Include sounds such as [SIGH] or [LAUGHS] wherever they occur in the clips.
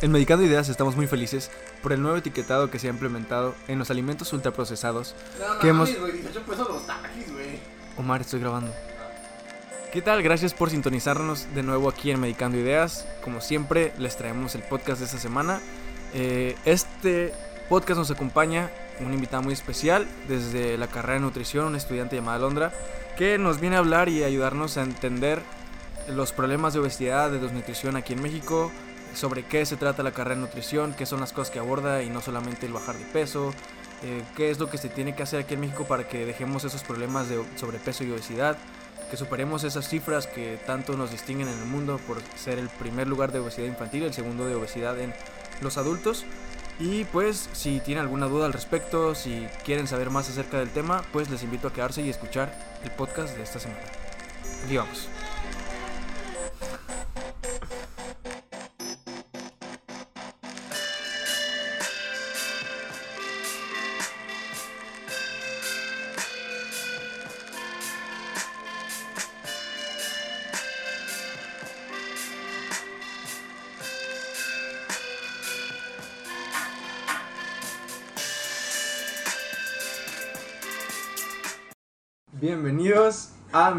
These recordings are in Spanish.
En Medicando Ideas estamos muy felices por el nuevo etiquetado que se ha implementado en los alimentos ultraprocesados No, que hemos... güey, 18 pesos los taquis, güey. Omar, estoy grabando. ¿Qué tal? Gracias por sintonizarnos de nuevo aquí en Medicando Ideas. Como siempre, les traemos el podcast de esta semana. Eh, este podcast nos acompaña un invitado muy especial desde la carrera de nutrición, un estudiante llamado Londra, que nos viene a hablar y ayudarnos a entender los problemas de obesidad, de desnutrición aquí en México, sobre qué se trata la carrera de nutrición, qué son las cosas que aborda y no solamente el bajar de peso, eh, qué es lo que se tiene que hacer aquí en México para que dejemos esos problemas de sobrepeso y obesidad, que superemos esas cifras que tanto nos distinguen en el mundo por ser el primer lugar de obesidad infantil el segundo de obesidad en los adultos. Y pues si tienen alguna duda al respecto, si quieren saber más acerca del tema, pues les invito a quedarse y escuchar el podcast de esta semana. Aquí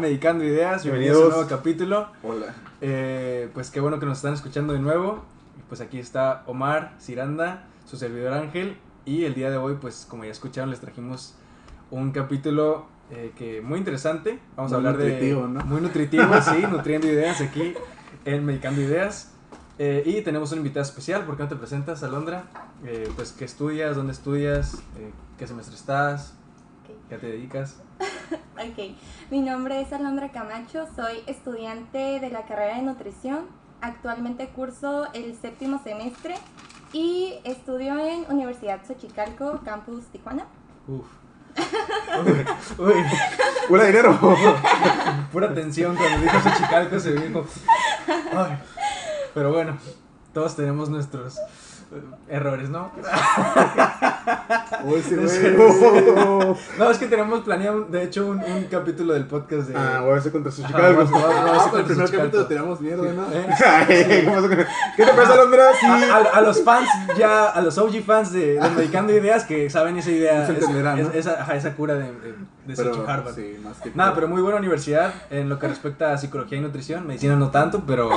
Medicando Ideas, bienvenidos a un nuevo capítulo. Hola. Eh, pues qué bueno que nos están escuchando de nuevo. Pues aquí está Omar, Ciranda, su servidor Ángel. Y el día de hoy, pues como ya escucharon, les trajimos un capítulo eh, que muy interesante. Vamos a hablar nutritivo, de... ¿no? Muy nutritivo, [LAUGHS] sí, nutriendo ideas aquí en Medicando Ideas. Eh, y tenemos un invitado especial, ¿por qué no te presentas, Alondra? Eh, pues, ¿qué estudias? ¿Dónde estudias? Eh, ¿Qué semestre estás? ¿Qué te dedicas? [LAUGHS] Ok, mi nombre es Alondra Camacho, soy estudiante de la carrera de nutrición. Actualmente curso el séptimo semestre y estudio en Universidad Xochicalco, Campus Tijuana. Uf. Uy, uy, ¡Hola, dinero! [LAUGHS] pura tensión cuando dijo Xochicalco se dijo. Ay. Pero bueno, todos tenemos nuestros errores, ¿no? Uy, sí, No güey. [LAUGHS] No, es que tenemos planeado, de hecho, un, un capítulo del podcast de. Ah, voy a hacer contra su Ajá, Chicago. vamos, vamos, vamos, Ah, contra el primer capítulo tiramos mierda, ¿no? ¿Eh? [LAUGHS] ¿Qué pasó con- ¿Qué te pasa, Londra? A, los fans, ya, a los OG fans de, Medicando Ideas que saben esa idea, Se entenderán, es- ¿no? esa, esa cura de, de, Harvard. sí, más que Nada, pero muy buena universidad en lo que respecta a psicología y nutrición. Medicina no tanto, pero.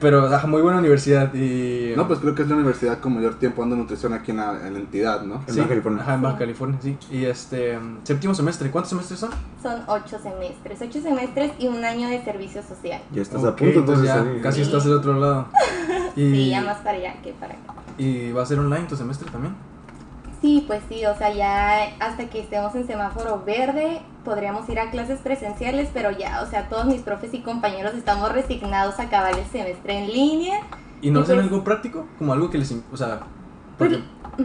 Pero, ajá, muy buena universidad. Y. No, pues creo que es la universidad con mayor tiempo dando nutrición aquí en la, en la entidad, ¿no? Sí, Ajá, en Baja California, sí. Y este. Séptimo semestre. ¿Cuántos semestres son? Son ocho semestres, ocho semestres y un año de servicio social. Ya estás a punto, entonces. ya casi estás del otro lado. Y, [LAUGHS] Sí, ya más para allá que para acá. y va a ser online tu semestre también. Sí, pues sí, o sea, ya hasta que estemos en semáforo verde podríamos ir a clases presenciales, pero ya, o sea, todos mis profes y compañeros estamos resignados a acabar el semestre en línea. ¿Y no hacen pues- algo práctico? Como algo que les. O sea. Porque, [LAUGHS] Ok.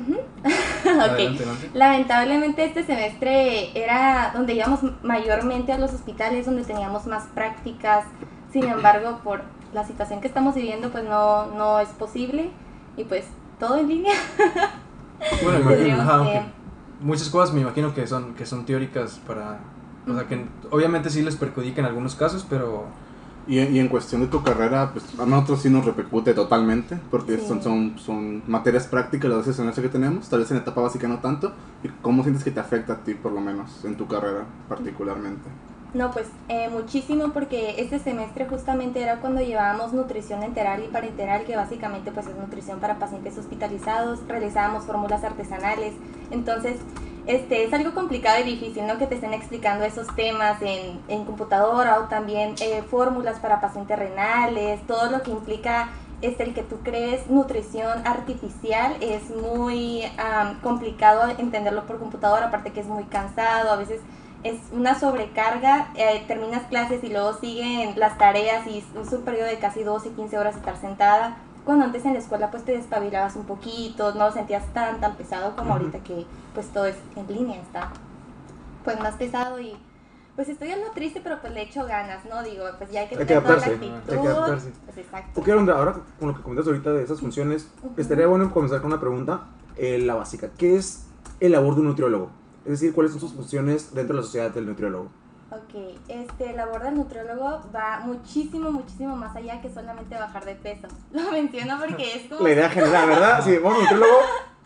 adelante, adelante. Lamentablemente este semestre era donde íbamos mayormente a los hospitales, donde teníamos más prácticas. Sin embargo, por la situación que estamos viviendo, pues no, no es posible. Y pues todo en línea. [LAUGHS] Bueno, imagino, Tendríamos ajá, que- aunque muchas cosas me imagino que son, que son teóricas para... O sea, que obviamente sí les perjudica en algunos casos, pero... Y, y en cuestión de tu carrera, pues a nosotros sí nos repercute totalmente, porque Sí. son, son, son materias prácticas las veces semestre que tenemos, tal vez en etapa básica no tanto. ¿Y cómo sientes que te afecta a ti, por lo menos, en tu carrera particularmente? No, pues eh, muchísimo porque este semestre justamente era cuando llevábamos nutrición enteral y parenteral, que básicamente pues es nutrición para pacientes hospitalizados, realizábamos fórmulas artesanales, entonces este es algo complicado y difícil, ¿no? Que te estén explicando esos temas en, en computadora o también eh, fórmulas para pacientes renales, todo lo que implica este, el que tú crees nutrición artificial es muy am, complicado entenderlo por computadora, aparte que es muy cansado, a veces es una sobrecarga, eh, terminas clases y luego siguen las tareas y es un periodo de casi 12, 15 horas estar sentada. Cuando antes en la escuela pues te despabilabas un poquito, no lo sentías tan tan pesado como ahorita que pues todo es en línea, está pues más pesado y pues estoy algo triste pero pues le echo ganas, ¿no? Digo, pues ya hay que tener toda la adaptarse, actitud. hay que adaptarse. Pues exacto. Ok, ahora con lo que comentas ahorita de esas funciones, Ujú. estaría bueno comenzar con una pregunta, eh, la básica. ¿Qué es el labor de un nutriólogo? Es decir, ¿cuáles son sus funciones dentro de la sociedad del nutriólogo? Ok, este, la labor del nutriólogo va muchísimo, muchísimo más allá que solamente bajar de peso. [LAUGHS] Lo menciono porque es como... La idea general, ¿verdad? Sí, vamos nutriólogo,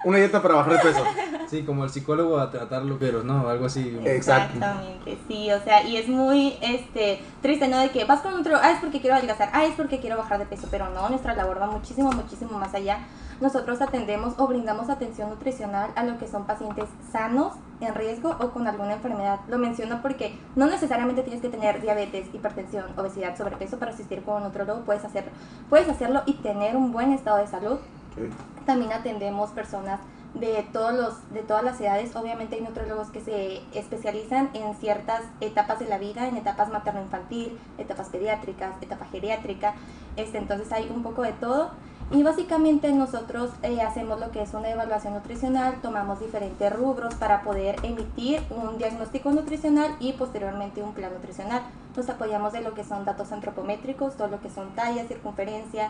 una dieta para bajar de peso. Sí, como el psicólogo a tratarlo, pero no, algo así. Exacto. Exactamente, sí, o sea, y es muy este triste, ¿no? De que vas con un nutriólogo, ah, es porque quiero adelgazar, ah, es porque quiero bajar de peso, pero no, nuestra labor va muchísimo, muchísimo más allá. Nosotros atendemos o brindamos atención nutricional a lo que son pacientes sanos, en riesgo o con alguna enfermedad. Lo menciono porque no necesariamente tienes que tener diabetes, hipertensión, obesidad, sobrepeso para asistir con un nutriólogo, puedes hacerlo, puedes hacerlo y tener un buen estado de salud. Ok. También atendemos personas de todos los de todas las edades. Obviamente hay nutriólogos que se especializan en ciertas etapas de la vida, en etapas materno-infantil, etapas pediátricas, etapa geriátrica. Este, entonces hay un poco de todo. Y básicamente nosotros eh, hacemos lo que es una evaluación nutricional, tomamos diferentes rubros para poder emitir un diagnóstico nutricional y posteriormente un plan nutricional. Nos apoyamos de lo que son datos antropométricos, todo lo que son tallas, circunferencia,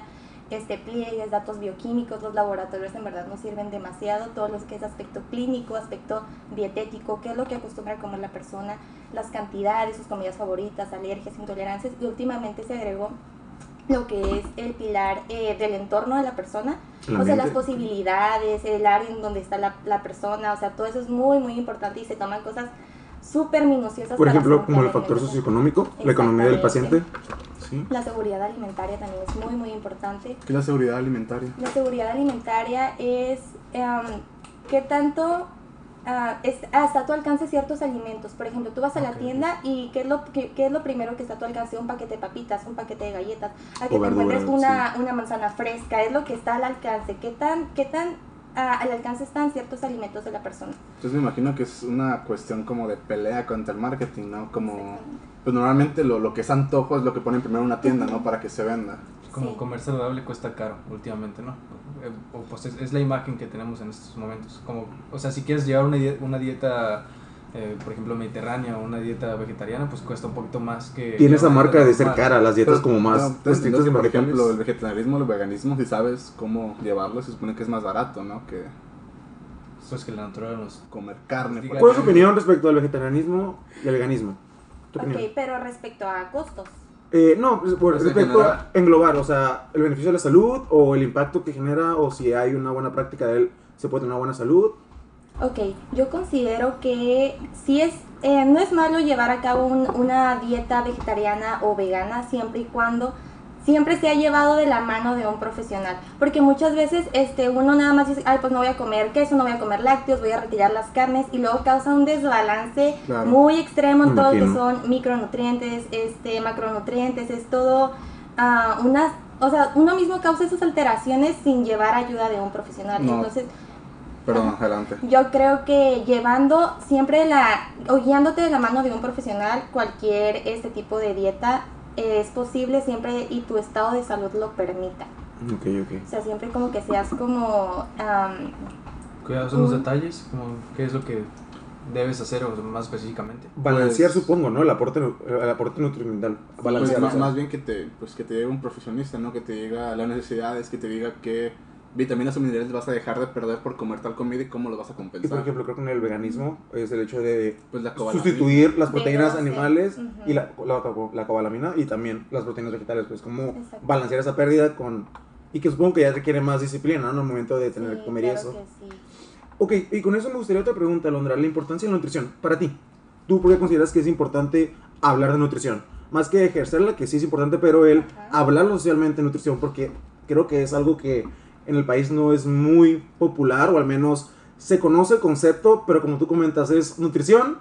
este, pliegues, datos bioquímicos, los laboratorios en verdad nos sirven demasiado, todo lo que es aspecto clínico, aspecto dietético, qué es lo que acostumbra a comer la persona, las cantidades, sus comidas favoritas, alergias, intolerancias y últimamente se agregó lo que es el pilar eh, del entorno de la persona, o sea, las posibilidades, el área en donde está la, la persona, o sea, todo eso es muy, muy importante y se toman cosas súper minuciosas. Por ejemplo, como el factor socioeconómico, la economía del paciente. Sí. La seguridad alimentaria también es muy, muy importante. ¿Qué es la seguridad alimentaria? La seguridad alimentaria es em, qué tanto ah, es, ah, está a tu alcance ciertos alimentos. Por ejemplo, tú vas a la tienda y ¿qué es, lo, qué, qué es lo primero que está a tu alcance? Un paquete de papitas, un paquete de galletas. A que O te encuentres una, una manzana fresca, es lo que está al alcance. ¿Qué tan, qué tan al alcance están ciertos alimentos de la persona? Entonces me imagino que es una cuestión como de pelea contra el marketing, ¿no? Como, pues normalmente lo, lo que es antojo es lo que ponen primero en una tienda, ¿no? Para que se venda. Como Sí. comer saludable cuesta caro últimamente, ¿no? Eh, O pues es, es la imagen que tenemos en estos momentos. Como, o sea, si quieres llevar una dieta, una dieta eh, por ejemplo, mediterránea o una dieta vegetariana, pues cuesta un poquito más que... Tiene esa marca de ser cara, las dietas Pero, como más no, que, por ejemplo, el vegetarianismo, el veganismo, si sabes cómo llevarlo, se supone que es más barato, ¿no? Que Pues que la naturaleza nos... comer carne. ¿Cuál es tu opinión respecto al vegetarianismo y al veganismo? ¿Tu Ok, pero respecto a costos. Eh, no, pues, por Pues respecto a englobar, o sea, el beneficio de la salud o el impacto que genera o si hay una buena práctica de él, se puede tener una buena salud. Ok, yo considero que sí es, eh, no es malo llevar a cabo un- una dieta vegetariana o vegana siempre y cuando siempre se ha llevado de la mano de un profesional. Porque muchas veces este, uno nada más dice, ay, pues no voy a comer queso, no voy a comer lácteos, voy a retirar las carnes y luego causa un desbalance Claro. muy extremo en todo lo que son micronutrientes, este, macronutrientes, es todo ah, unas, o sea, uno mismo causa esas alteraciones sin llevar ayuda de un profesional. No. Entonces, Perdón, adelante. yo creo que llevando siempre la o guiándote de la mano de un profesional cualquier este tipo de dieta es posible siempre y tu estado de salud lo permita. Ok, ok. O sea, siempre como que seas como am, Cuidados en los detalles, como qué es lo que debes hacer o más específicamente. Balancear, Pues- supongo, ¿no? El aporte, el aporte nutrimental. Balancear. Pues o más, más bien que te, pues que te llegue un profesionista, ¿no? Que te diga las necesidades, que te diga qué vitaminas o minerales vas a dejar de perder por comer tal comida y cómo lo vas a Y por compensar. ejemplo, creo que en el veganismo es el hecho de pues la sustituir las proteínas B12, animales y la, la, la cobalamina y también las proteínas vegetales, pues como Exacto. balancear esa pérdida con... Y que supongo que ya requiere más disciplina, ¿no? En el momento de tener sí, que comer y claro eso. que sí. Ok, y con eso me gustaría otra pregunta, Londra. La importancia de la nutrición. Para ti, ¿tú por qué consideras que es importante hablar de nutrición? Más que ejercerla, que sí es importante, pero el Ajá. hablarlo socialmente de nutrición, porque creo que es algo que en el país no es muy popular, o al menos se conoce el concepto, pero como tú comentas, es nutrición,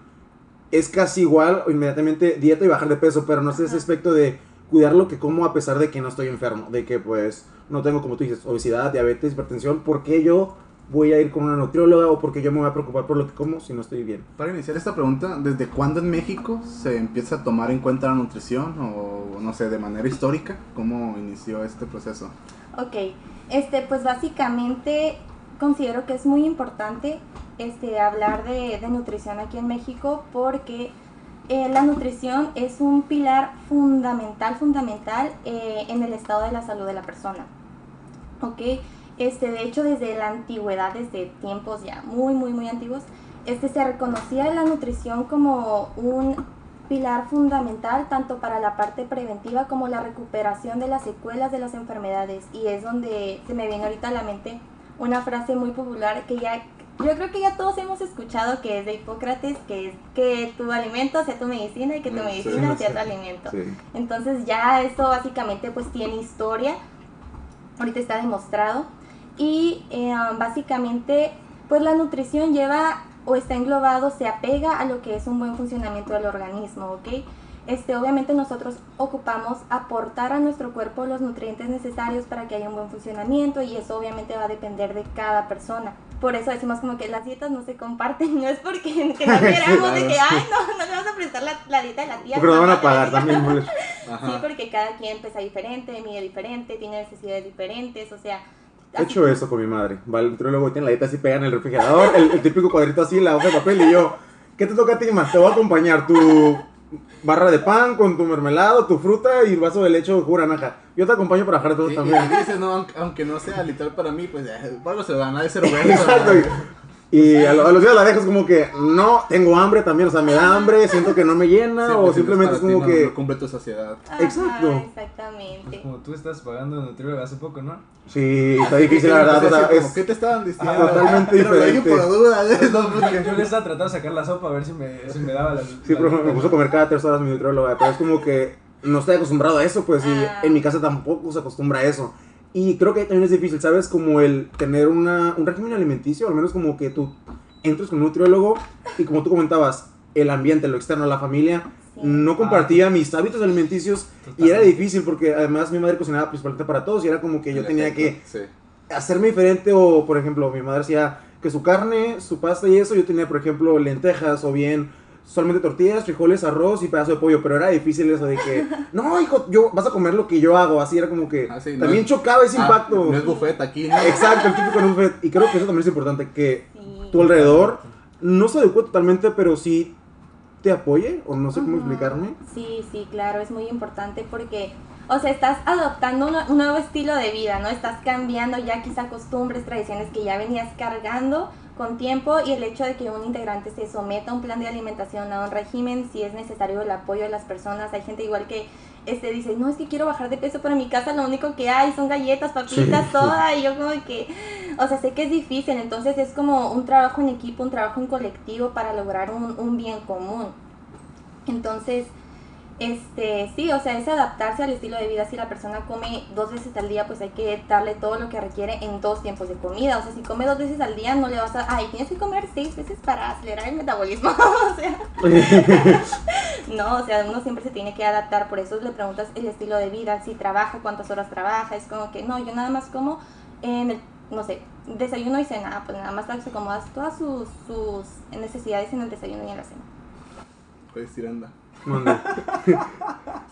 es casi igual o inmediatamente dieta y bajar de peso, pero no es ese aspecto de cuidar lo que como a pesar de que no estoy enfermo, de que pues no tengo, como tú dices, obesidad, diabetes, hipertensión, ¿por qué yo voy a ir con una nutrióloga o por qué yo me voy a preocupar por lo que como si no estoy bien? Para iniciar esta pregunta, ¿desde cuándo en México se empieza a tomar en cuenta la nutrición? O no sé, de manera histórica, ¿cómo inició este proceso? Ok, este, pues básicamente considero que es muy importante este, hablar de, de nutrición aquí en México porque eh, la nutrición es un pilar fundamental, fundamental eh, en el estado de la salud de la persona. Ok, este, de hecho desde la antigüedad, desde tiempos ya muy, muy, muy antiguos, este, se reconocía la nutrición como un pilar fundamental tanto para la parte preventiva como la recuperación de las secuelas de las enfermedades y es donde se me viene ahorita a la mente una frase muy popular que ya yo creo que ya todos hemos escuchado que es de Hipócrates, que es que tu alimento sea tu medicina y que tu sí, medicina sí. sea tu alimento. Sí. Entonces ya esto básicamente pues tiene historia, ahorita está demostrado y eh, básicamente pues la nutrición lleva o está englobado, se apega a lo que es un buen funcionamiento del organismo, ¿ok? Este, obviamente nosotros ocupamos aportar a nuestro cuerpo los nutrientes necesarios para que haya un buen funcionamiento y eso obviamente va a depender de cada persona. Por eso decimos como que las dietas no se comparten, [LAUGHS] no es porque que no queramos de que, ay, no, no le vas a prestar la, la dieta de la tía. Porque lo van a pagar de la tía". también. [LAUGHS] Sí, porque cada quien pesa diferente, mide diferente, tiene necesidades diferentes, o sea... He hecho eso con mi madre. Va al nutriólogo y tiene la dieta así pega en el refrigerador, el, el típico cuadrito así, la hoja de papel y yo, ¿qué te toca a ti más? Te voy a acompañar tu barra de pan con tu mermelado, tu fruta y vaso de leche o de naranja. Yo te acompaño para bajar todo Y, y también. dices, no, aunque, aunque no sea literal para mí, pues eh, algo se van a [LAUGHS] bueno. Exacto. Y a, lo- a los días la dejas como que, no, tengo hambre también, o sea, me da hambre, siento que no me llena, Sí, o pues, si simplemente es ti, como no- que... No cumple tu saciedad. Ajá, Exacto. Exactamente. Pues como tú estás pagando nutriólogo hace poco, ¿no? Sí, está difícil la [LAUGHS] verdad, o sea, Como, es... ¿Qué te estaban diciendo? totalmente Pero diferente. por duda, ¿eh? No, [LAUGHS] porque- Yo le estaba tratando de sacar la sopa a ver si me, si me daba la. Sí, por ejemplo, me puso a comer cada tres horas mi nutrióloga, pero es como que no estoy acostumbrado a eso, pues, y Ah. en mi casa tampoco se acostumbra a eso. Y creo que ahí también es difícil, ¿sabes? Como el tener una, un régimen alimenticio, al menos como que tú entres con un nutriólogo y como tú comentabas, el ambiente, lo externo, la familia, Sí. no compartía mis hábitos alimenticios y era difícil porque además mi madre cocinaba principalmente para todos y era como que yo tenía que Sí. hacerme diferente o por ejemplo mi madre hacía que su carne, su pasta y eso, yo tenía por ejemplo lentejas o bien solamente tortillas, frijoles, arroz y pedazo de pollo, pero era difícil eso de que, [LAUGHS] no hijo, yo vas a comer lo que yo hago, así era como que Ah, sí, no también es- chocaba ese Ah, impacto. No es buffet aquí, ¿no? Exacto, el típico no buffet. y creo que eso también es importante que Sí. tu alrededor no se adecue totalmente, pero sí te apoye o no sé cómo Ujú. explicarme. Sí, sí, claro, es muy importante porque, o sea, estás adoptando un, un nuevo estilo de vida, ¿no? Estás cambiando ya quizá costumbres, tradiciones que ya venías cargando con tiempo y el hecho de que un integrante se someta a un plan de alimentación, a un régimen, si es necesario el apoyo de las personas. Hay gente igual que este dice, no, es que quiero bajar de peso, pero en mi casa lo único que hay son galletas, papitas, Sí. soda, y yo como que, o sea, sé que es difícil, entonces es como un trabajo en equipo, un trabajo en colectivo para lograr un, un bien común. Entonces, este, sí, o sea, es adaptarse al estilo de vida. Si la persona come dos veces al día, pues hay que darle todo lo que requiere en dos tiempos de comida. O sea, si come dos veces al día, no le vas a, ay, tienes que comer seis veces para acelerar el metabolismo. [LAUGHS] o sea, [LAUGHS] no, o sea, uno siempre se tiene que adaptar. Por eso le preguntas el estilo de vida, si trabaja, cuántas horas trabaja. Es como que, no, yo nada más como en el, no sé, desayuno y cena. Pues nada más se acomodas todas sus, sus necesidades en el desayuno y en la cena. Puedes ir, anda. Mande. [LAUGHS]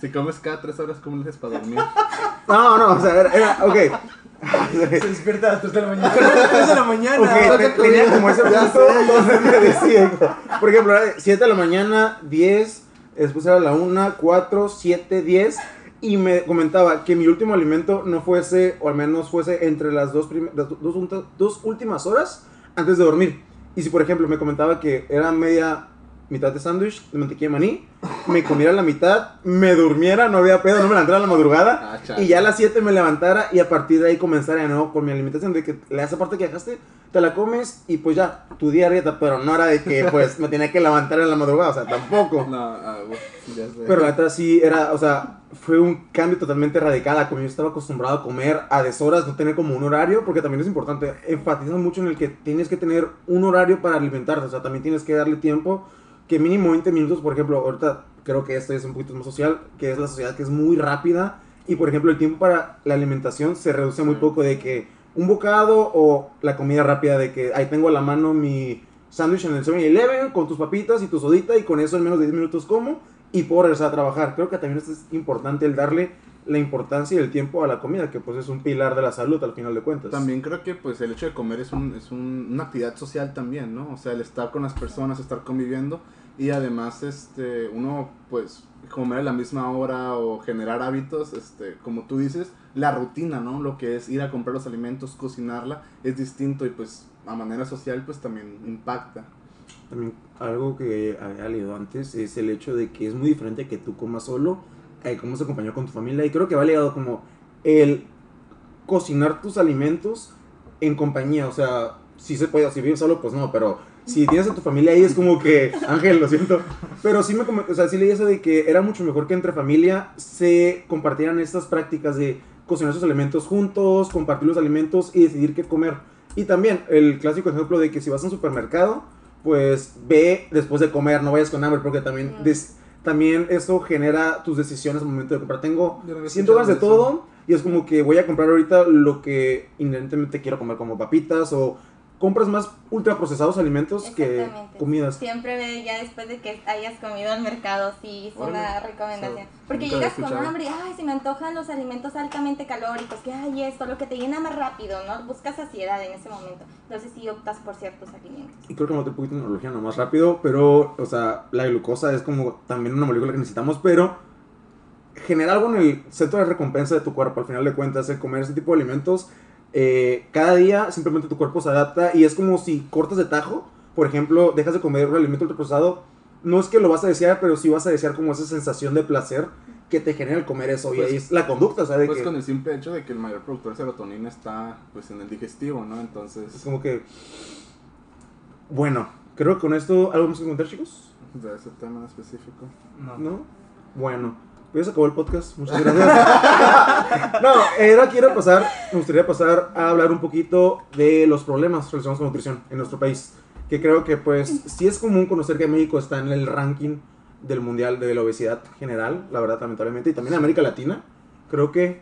Si comes cada tres horas, ¿cómo le haces para dormir? No, no, o sea, era, era- ok. Se despierta a las 3 de la mañana. [LAUGHS] 3 de la mañana. Ok, te- tenía como ese donde me decía, por ejemplo, era de 7 de la mañana, 10, después era la 1, 4, 7, 10, y me comentaba que mi último alimento no fuese, o al menos fuese entre las dos, prim- las dos últimas horas antes de dormir. Y si, por ejemplo, me comentaba que era media mitad de sándwich de mantequilla de maní, me comiera la mitad, me durmiera, no había pedo, no me levantara a la madrugada, Ah, y ya a las 7 me levantara y a partir de ahí comenzara de nuevo con mi alimentación, de que la esa parte que dejaste, te la comes y pues ya, tu dieta, pero no era de que pues me tenía que levantar en la madrugada, o sea, tampoco. No, ah, bueno, ya sé. Pero la neta sí era, o sea, fue un cambio totalmente radical como yo estaba acostumbrado a comer a deshoras, no tener como un horario, porque también es importante, enfatizan mucho en el que tienes que tener un horario para alimentarte, o sea, también tienes que darle tiempo, que mínimo 20 minutos, por ejemplo, ahorita creo que esto es un poquito más social, que es la sociedad que es muy rápida, y por ejemplo el tiempo para la alimentación se reduce muy poco de que un bocado o la comida rápida de que ahí tengo a la mano mi sándwich en el 7-Eleven con tus papitas y tu sodita y con eso en menos de 10 minutos como y puedo regresar a trabajar. Creo que también es importante el darle la importancia y el tiempo a la comida, que pues es un pilar de la salud al final de cuentas. También creo que pues el hecho de comer es, un, es un- una actividad social también, ¿no? O sea, el estar con las personas, estar conviviendo y además este uno pues comer a la misma hora o generar hábitos, este como tú dices, la rutina, ¿no? Lo que es ir a comprar los alimentos, cocinarla es distinto y pues a manera social pues también impacta. También algo que había leído antes es el hecho de que es muy diferente que tú comas solo a que comas acompañado con tu familia. Y creo que va ligado como el cocinar tus alimentos en compañía. O sea, si se puede, si vives solo, pues no, pero si tienes a tu familia ahí es como que, [LAUGHS] Ángel, lo siento. Pero sí me o sea, sí leí eso de que era mucho mejor que entre familia se compartieran estas prácticas de cocinar sus alimentos juntos, compartir los alimentos y decidir qué comer. Y también el clásico ejemplo de que si vas a un supermercado, pues ve después de comer, no vayas con hambre, porque también, Mm. des- también eso genera tus decisiones al momento de comprar. Tengo Yo no había siento ganas de todo y es como que voy a comprar ahorita lo que inherentemente quiero comer, como papitas o compras más ultraprocesados alimentos que comidas. Siempre ve ya después de que hayas comido al mercado, sí, es una recomendación. O sea, Porque llegas con hambre, ay, se me antojan los alimentos altamente calóricos, que hay esto, lo que te llena más rápido, ¿no? Buscas saciedad en ese momento. Entonces sí optas por ciertos alimentos. Y creo que me un poquito de tecnología no más rápido, pero, o sea, la glucosa es como también una molécula que necesitamos, pero genera algo en el centro de recompensa de tu cuerpo. Al final de cuentas, el comer ese tipo de alimentos, eh, cada día simplemente tu cuerpo se adapta y es como si cortas de tajo, por ejemplo, dejas de comer un alimento ultraprocesado, no es que lo vas a desear, pero sí vas a desear como esa sensación de placer que te genera el comer eso. y Pues- ahí es la conducta, ¿sabes? Pues que con el simple hecho de que el mayor productor de serotonina está pues en el digestivo, ¿no? es Entonces, como que... Bueno, creo que con esto, ¿algo más que contar, chicos? de ese tema en específico. No. ¿No? Bueno, pues se acabó el podcast. Muchas gracias. [LAUGHS] no, ahora quiero pasar, me gustaría pasar a hablar un poquito de los problemas relacionados con nutrición en nuestro país. Que creo que, pues, sí es común conocer que México está en el ranking del mundial de la obesidad general, la verdad, lamentablemente, y también en América Latina. Creo que.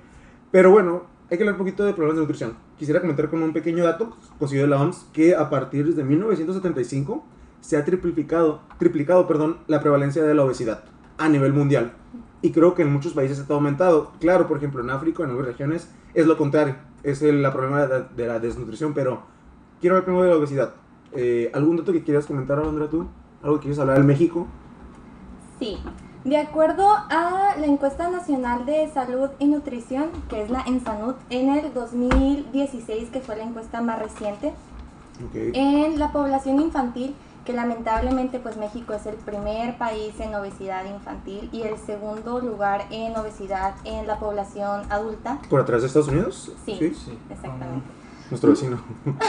Pero bueno, hay que hablar un poquito de problemas de nutrición. Quisiera comentar con un pequeño dato conseguido de la OMS que a partir de 1975 se ha triplicado, triplicado perdón, la prevalencia de la obesidad a nivel mundial. Y creo que en muchos países está aumentado. Claro, por ejemplo, en África, en algunas regiones, es lo contrario. Es el la problema de, de la desnutrición. Pero quiero hablar primero de la obesidad. Eh, ¿Algún dato que quieras comentar, Alondra, tú? ¿Algo que quieras hablar del México? Sí, de acuerdo a la encuesta nacional de salud y nutrición, que es la ENSANUD, en el 2016, que fue la encuesta más reciente, Ok. en la población infantil, que lamentablemente pues México es el primer país en obesidad infantil y el segundo lugar en obesidad en la población adulta. ¿Por atrás de Estados Unidos? Sí. Sí. Exactamente. Nuestro vecino. [LAUGHS]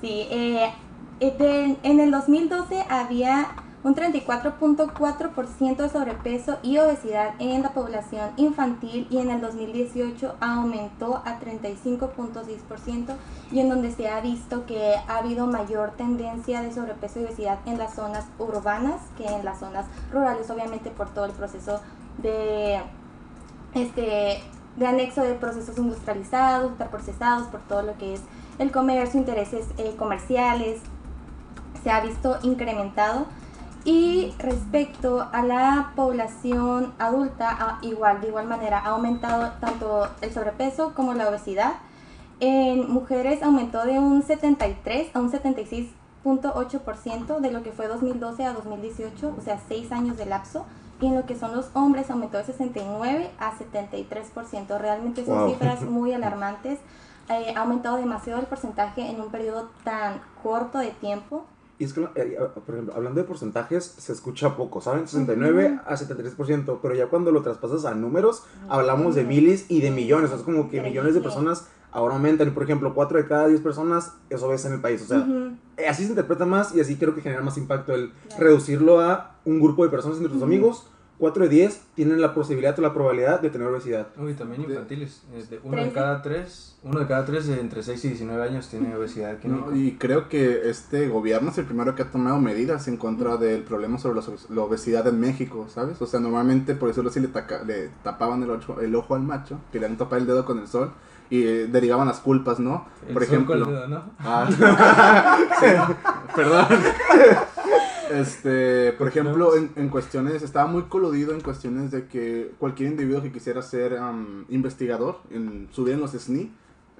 Sí, eh, eh, en el 2012 había un 34.4% de sobrepeso y obesidad en la población infantil y en el 2018 aumentó a 35.6% y en donde se ha visto que ha habido mayor tendencia de sobrepeso y obesidad en las zonas urbanas que en las zonas rurales, obviamente por todo el proceso de este de anexo de procesos industrializados, ultraprocesados, por todo lo que es el comercio, intereses eh, comerciales, se ha visto incrementado. Y respecto a la población adulta, igual, de igual manera, ha aumentado tanto el sobrepeso como la obesidad. En mujeres aumentó de un 73 a un 76.8% de lo que fue 2012 a 2018, o sea, 6 años de lapso. Y en lo que son los hombres aumentó de 69 a 73%. Realmente son Wow. cifras [LAUGHS] muy alarmantes. Eh, ha aumentado demasiado el porcentaje en un periodo tan corto de tiempo. Y es que, eh, por ejemplo, hablando de porcentajes, se escucha poco, ¿saben? 69 a 73%, pero ya cuando lo traspasas a números, hablamos de miles y de millones. Es como que millones de personas ahora aumentan. Por ejemplo, 4 de cada 10 personas es obesa en el país. O sea, Ujú. eh, así se interpreta más y así creo que genera más impacto el Claro. reducirlo a un grupo de personas entre tus amigos. 4 de 10 tienen la posibilidad o la probabilidad de tener obesidad. Uy, también infantiles. de uno de cada tres, uno de cada tres de entre 6 y 19 años tiene obesidad No, y creo que este gobierno es el primero que ha tomado medidas en contra del problema sobre la, obes- la obesidad en México, ¿sabes? O sea, normalmente, por decirlo así, le, taca- le tapaban el ojo, el ojo al macho, querían tapar el dedo con el sol y eh, derivaban las culpas, ¿no? El por sol ejemplo... con el dedo, ¿no? Ah, [LAUGHS] sí, [LAUGHS] perdón. Este, por ejemplo, en, en cuestiones, estaba muy coludido en cuestiones de que cualquier individuo que quisiera ser am, investigador, en, subir en los SNI,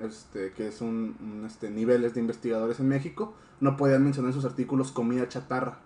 este, que es un, un, este, niveles de investigadores en México, no podían mencionar en sus artículos comida chatarra.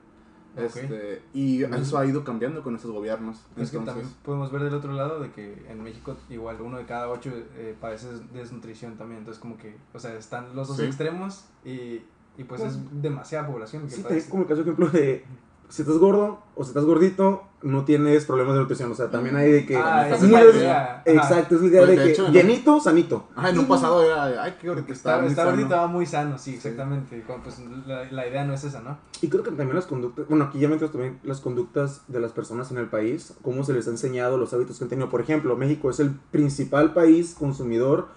Este, y eso ha ido cambiando con estos gobiernos. Es que Entonces, también podemos ver del otro lado de que en México igual uno de cada ocho eh, padece des- desnutrición también. Entonces como que, o sea, están los dos Sí. extremos y Y pues Bueno. es demasiada población. que Sí, te como el caso ejemplo de si estás gordo o si estás gordito, no tienes problemas de nutrición. O sea, también hay de que. Ah, es muy- la idea. Ajá. Exacto, es la idea Pues, de, de que hecho, ¿no? llenito, sanito. Ah, en un pasado era, ay, qué ahorita está, Está, muy está sano. ahorita va muy sano, sí, exactamente. Y cuando, pues la, la idea no es esa, ¿no? Y creo que también las conductas, bueno, aquí ya metemos también las conductas de las personas en el país, cómo se les ha enseñado los hábitos que han tenido. Por ejemplo, México es el principal país consumidor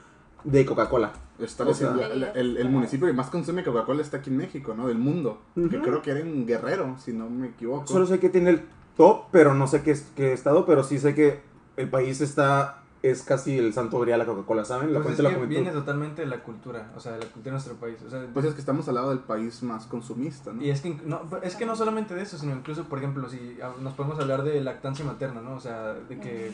de Coca-Cola. Está O sea- diciendo, el, el- el municipio que más consume Coca-Cola está aquí en México, ¿no? Del mundo. Que Ujú. creo que era en Guerrero, si no me equivoco. Solo sé que tiene el top, pero no sé qué, es- qué estado, pero sí sé que el país está, es casi el santo grial la Coca-Cola, ¿saben? La Pues fuente es la que viene totalmente de la cultura, o sea, de la cultura de nuestro país. O sea, Pues es que estamos al lado del país más consumista, ¿no? Y es que no, es que no solamente de eso, sino incluso, por ejemplo, si ah, nos podemos hablar de lactancia materna, ¿no? O sea, de que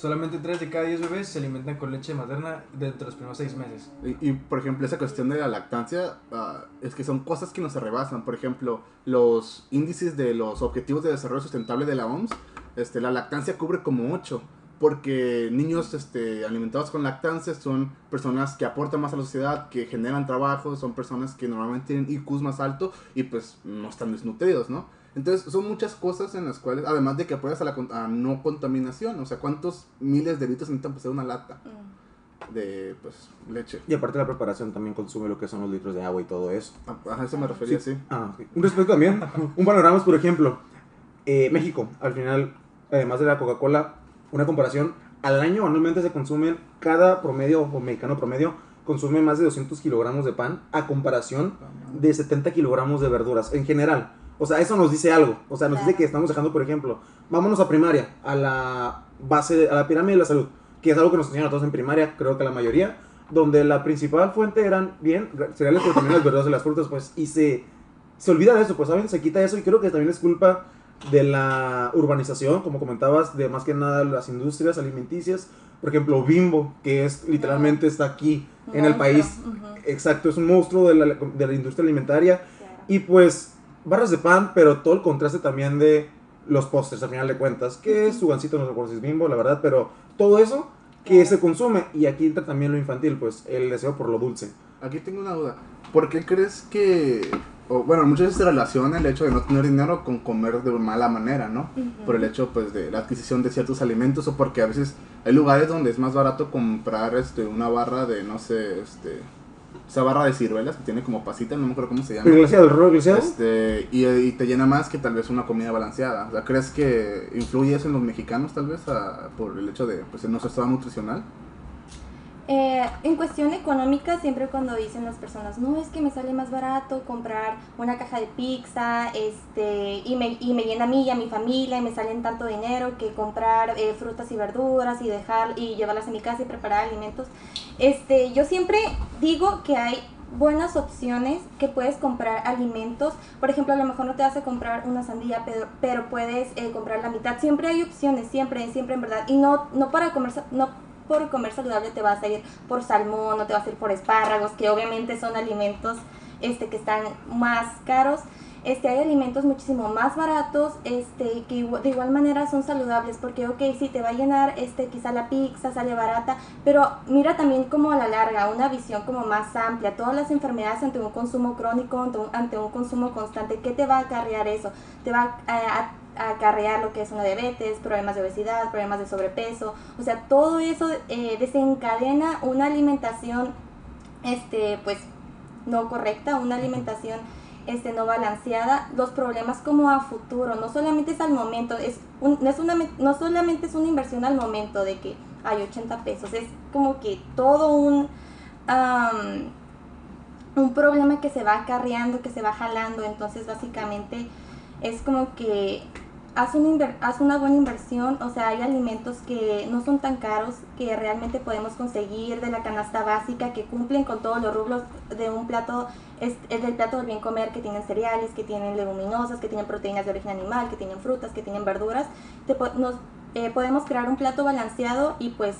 solamente 3 de cada 10 bebés se alimentan con leche materna dentro de los primeros 6 meses. Y, por ejemplo, esa cuestión de la lactancia, ah, es que son cosas que no se rebasan. Por ejemplo, los índices de los Objetivos de Desarrollo Sustentable de la OMS, este, la lactancia cubre como 8. Porque niños este, alimentados con lactancia son personas que aportan más a la sociedad, que generan trabajo, son personas que normalmente tienen IQs más alto y pues no están desnutridos, ¿no? Entonces son muchas cosas en las cuales, además de que apoyas a la con- a no contaminación, o sea, ¿cuántos miles de litros necesitan para hacer una lata Mm. de pues, leche? Y aparte la preparación también consume lo que son los litros de agua y todo eso. A, a eso me refería, sí. Ah, un respecto también, [LAUGHS] un panorama es, por ejemplo, eh, México, al final, además de la Coca-Cola, una comparación, al año anualmente se consumen, cada promedio o mexicano promedio consume más de 200 kilogramos de pan a comparación de 70 kilogramos de verduras en general. O sea, eso nos dice algo. O sea, nos dice que estamos dejando, por ejemplo, vámonos a primaria, a la base, de- a la pirámide de la salud, que es algo que nos enseñan a todos en primaria, creo que la mayoría, donde la principal fuente eran, bien, cereales, pero también las verduras y las frutas, pues, y se, se olvida de eso, pues, ¿saben? Se quita eso y creo que también es culpa de la urbanización, como comentabas, de más que nada las industrias alimenticias. Por ejemplo, Bimbo, que es literalmente está aquí en el país. Exacto, es un monstruo de la, de la industria alimentaria. Y pues, barras de pan, pero todo el contraste también de los postres, al final de cuentas. Que es su gancito, no recuerdo si es bimbo, la verdad, pero todo eso que Claro. se consume. Y aquí entra también lo infantil, pues, el deseo por lo dulce. Aquí tengo una duda. ¿Por qué crees que... o, bueno, muchas veces se relaciona el hecho de no tener dinero con comer de mala manera, ¿no? Por el hecho, pues, de la adquisición de ciertos alimentos o porque a veces hay lugares donde es más barato comprar, este, una barra de, no sé, este... Esa barra de ciruelas que tiene como pasita, no me acuerdo cómo se llama. ¿El glaseado, el glaseado? Este, y, y te llena más que tal vez una comida balanceada. O sea, ¿crees que influye eso en los mexicanos tal vez a- por el hecho de pues, en nuestro estado nutricional? Eh, en cuestión económica, siempre cuando dicen las personas, no, es que me sale más barato comprar una caja de pizza este, y, me, y me llena a mí y a mi familia y me salen tanto dinero que comprar eh, frutas y verduras y dejar y llevarlas a mi casa y preparar alimentos. Este, yo siempre digo que hay buenas opciones que puedes comprar alimentos. Por ejemplo, a lo mejor no te vas a comprar una sandía, pero, pero puedes eh, comprar la mitad. Siempre hay opciones, siempre, siempre en verdad. Y no, no para comer, por comer saludable te vas a ir por salmón, no te vas a ir por espárragos, que obviamente son alimentos este, que están más caros. Este, hay alimentos muchísimo más baratos, este, que de igual manera son saludables, porque ok, sí, te va a llenar, este, quizá la pizza sale barata, pero mira también como a la larga, una visión como más amplia, todas las enfermedades ante un consumo crónico, ante un, ante un consumo constante, ¿qué te va a acarrear eso? Te va a- a acarrear lo que es una diabetes, problemas de obesidad, problemas de sobrepeso, o sea, todo eso eh, desencadena una alimentación, este, pues, no correcta, una alimentación este, no balanceada, los problemas como a futuro, no solamente es al momento, es un- no, es una, no solamente es una inversión al momento de que hay 80 pesos, es como que todo un, un problema que se va acarreando, que se va jalando, entonces básicamente es como que haz una, haz una buena inversión, o sea, hay alimentos que no son tan caros, que realmente podemos conseguir de la canasta básica, que cumplen con todos los rubros de un plato, es, es del plato del bien comer, que tienen cereales, que tienen leguminosas, que tienen proteínas de origen animal, que tienen frutas, que tienen verduras, te po- nos, eh, podemos crear un plato balanceado y pues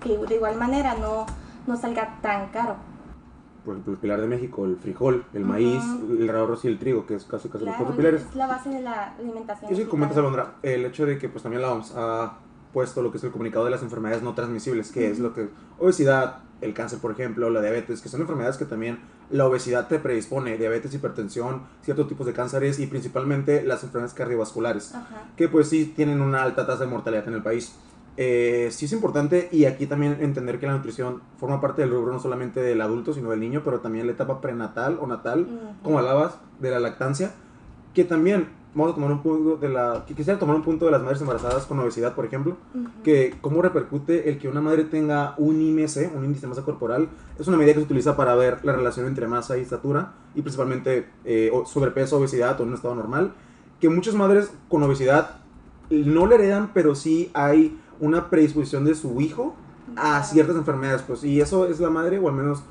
que de igual manera no, no salga tan caro. Por ejemplo, el pilar de México, el frijol, el maíz, el arroz y el trigo, que es casi casi los cuatro pilares. es la base de la alimentación. Mexicana. comentas, Alondra, el hecho de que pues también la OMS ha puesto lo que es el comunicado de las enfermedades no transmisibles, que es lo que obesidad, el cáncer, por ejemplo, la diabetes, que son enfermedades que también la obesidad te predispone, diabetes, hipertensión, ciertos tipos de cánceres y principalmente las enfermedades cardiovasculares, Ajá. que pues sí tienen una alta tasa de mortalidad en el país. Eh, sí es importante y aquí también entender que la nutrición forma parte del rubro no solamente del adulto, sino del niño, pero también la etapa prenatal o natal, Ujú. como hablabas, de la lactancia, que también vamos a tomar un punto de la, que quisiera tomar un punto de las madres embarazadas con obesidad, por ejemplo, que cómo repercute el que una madre tenga un IMC, un índice de masa corporal, es una medida que se utiliza para ver la relación entre masa y estatura y principalmente eh, sobrepeso, obesidad o en un estado normal, que muchas madres con obesidad no le heredan, pero sí hay una predisposición de su hijo a ciertas enfermedades, pues, y eso es la madre, o al menos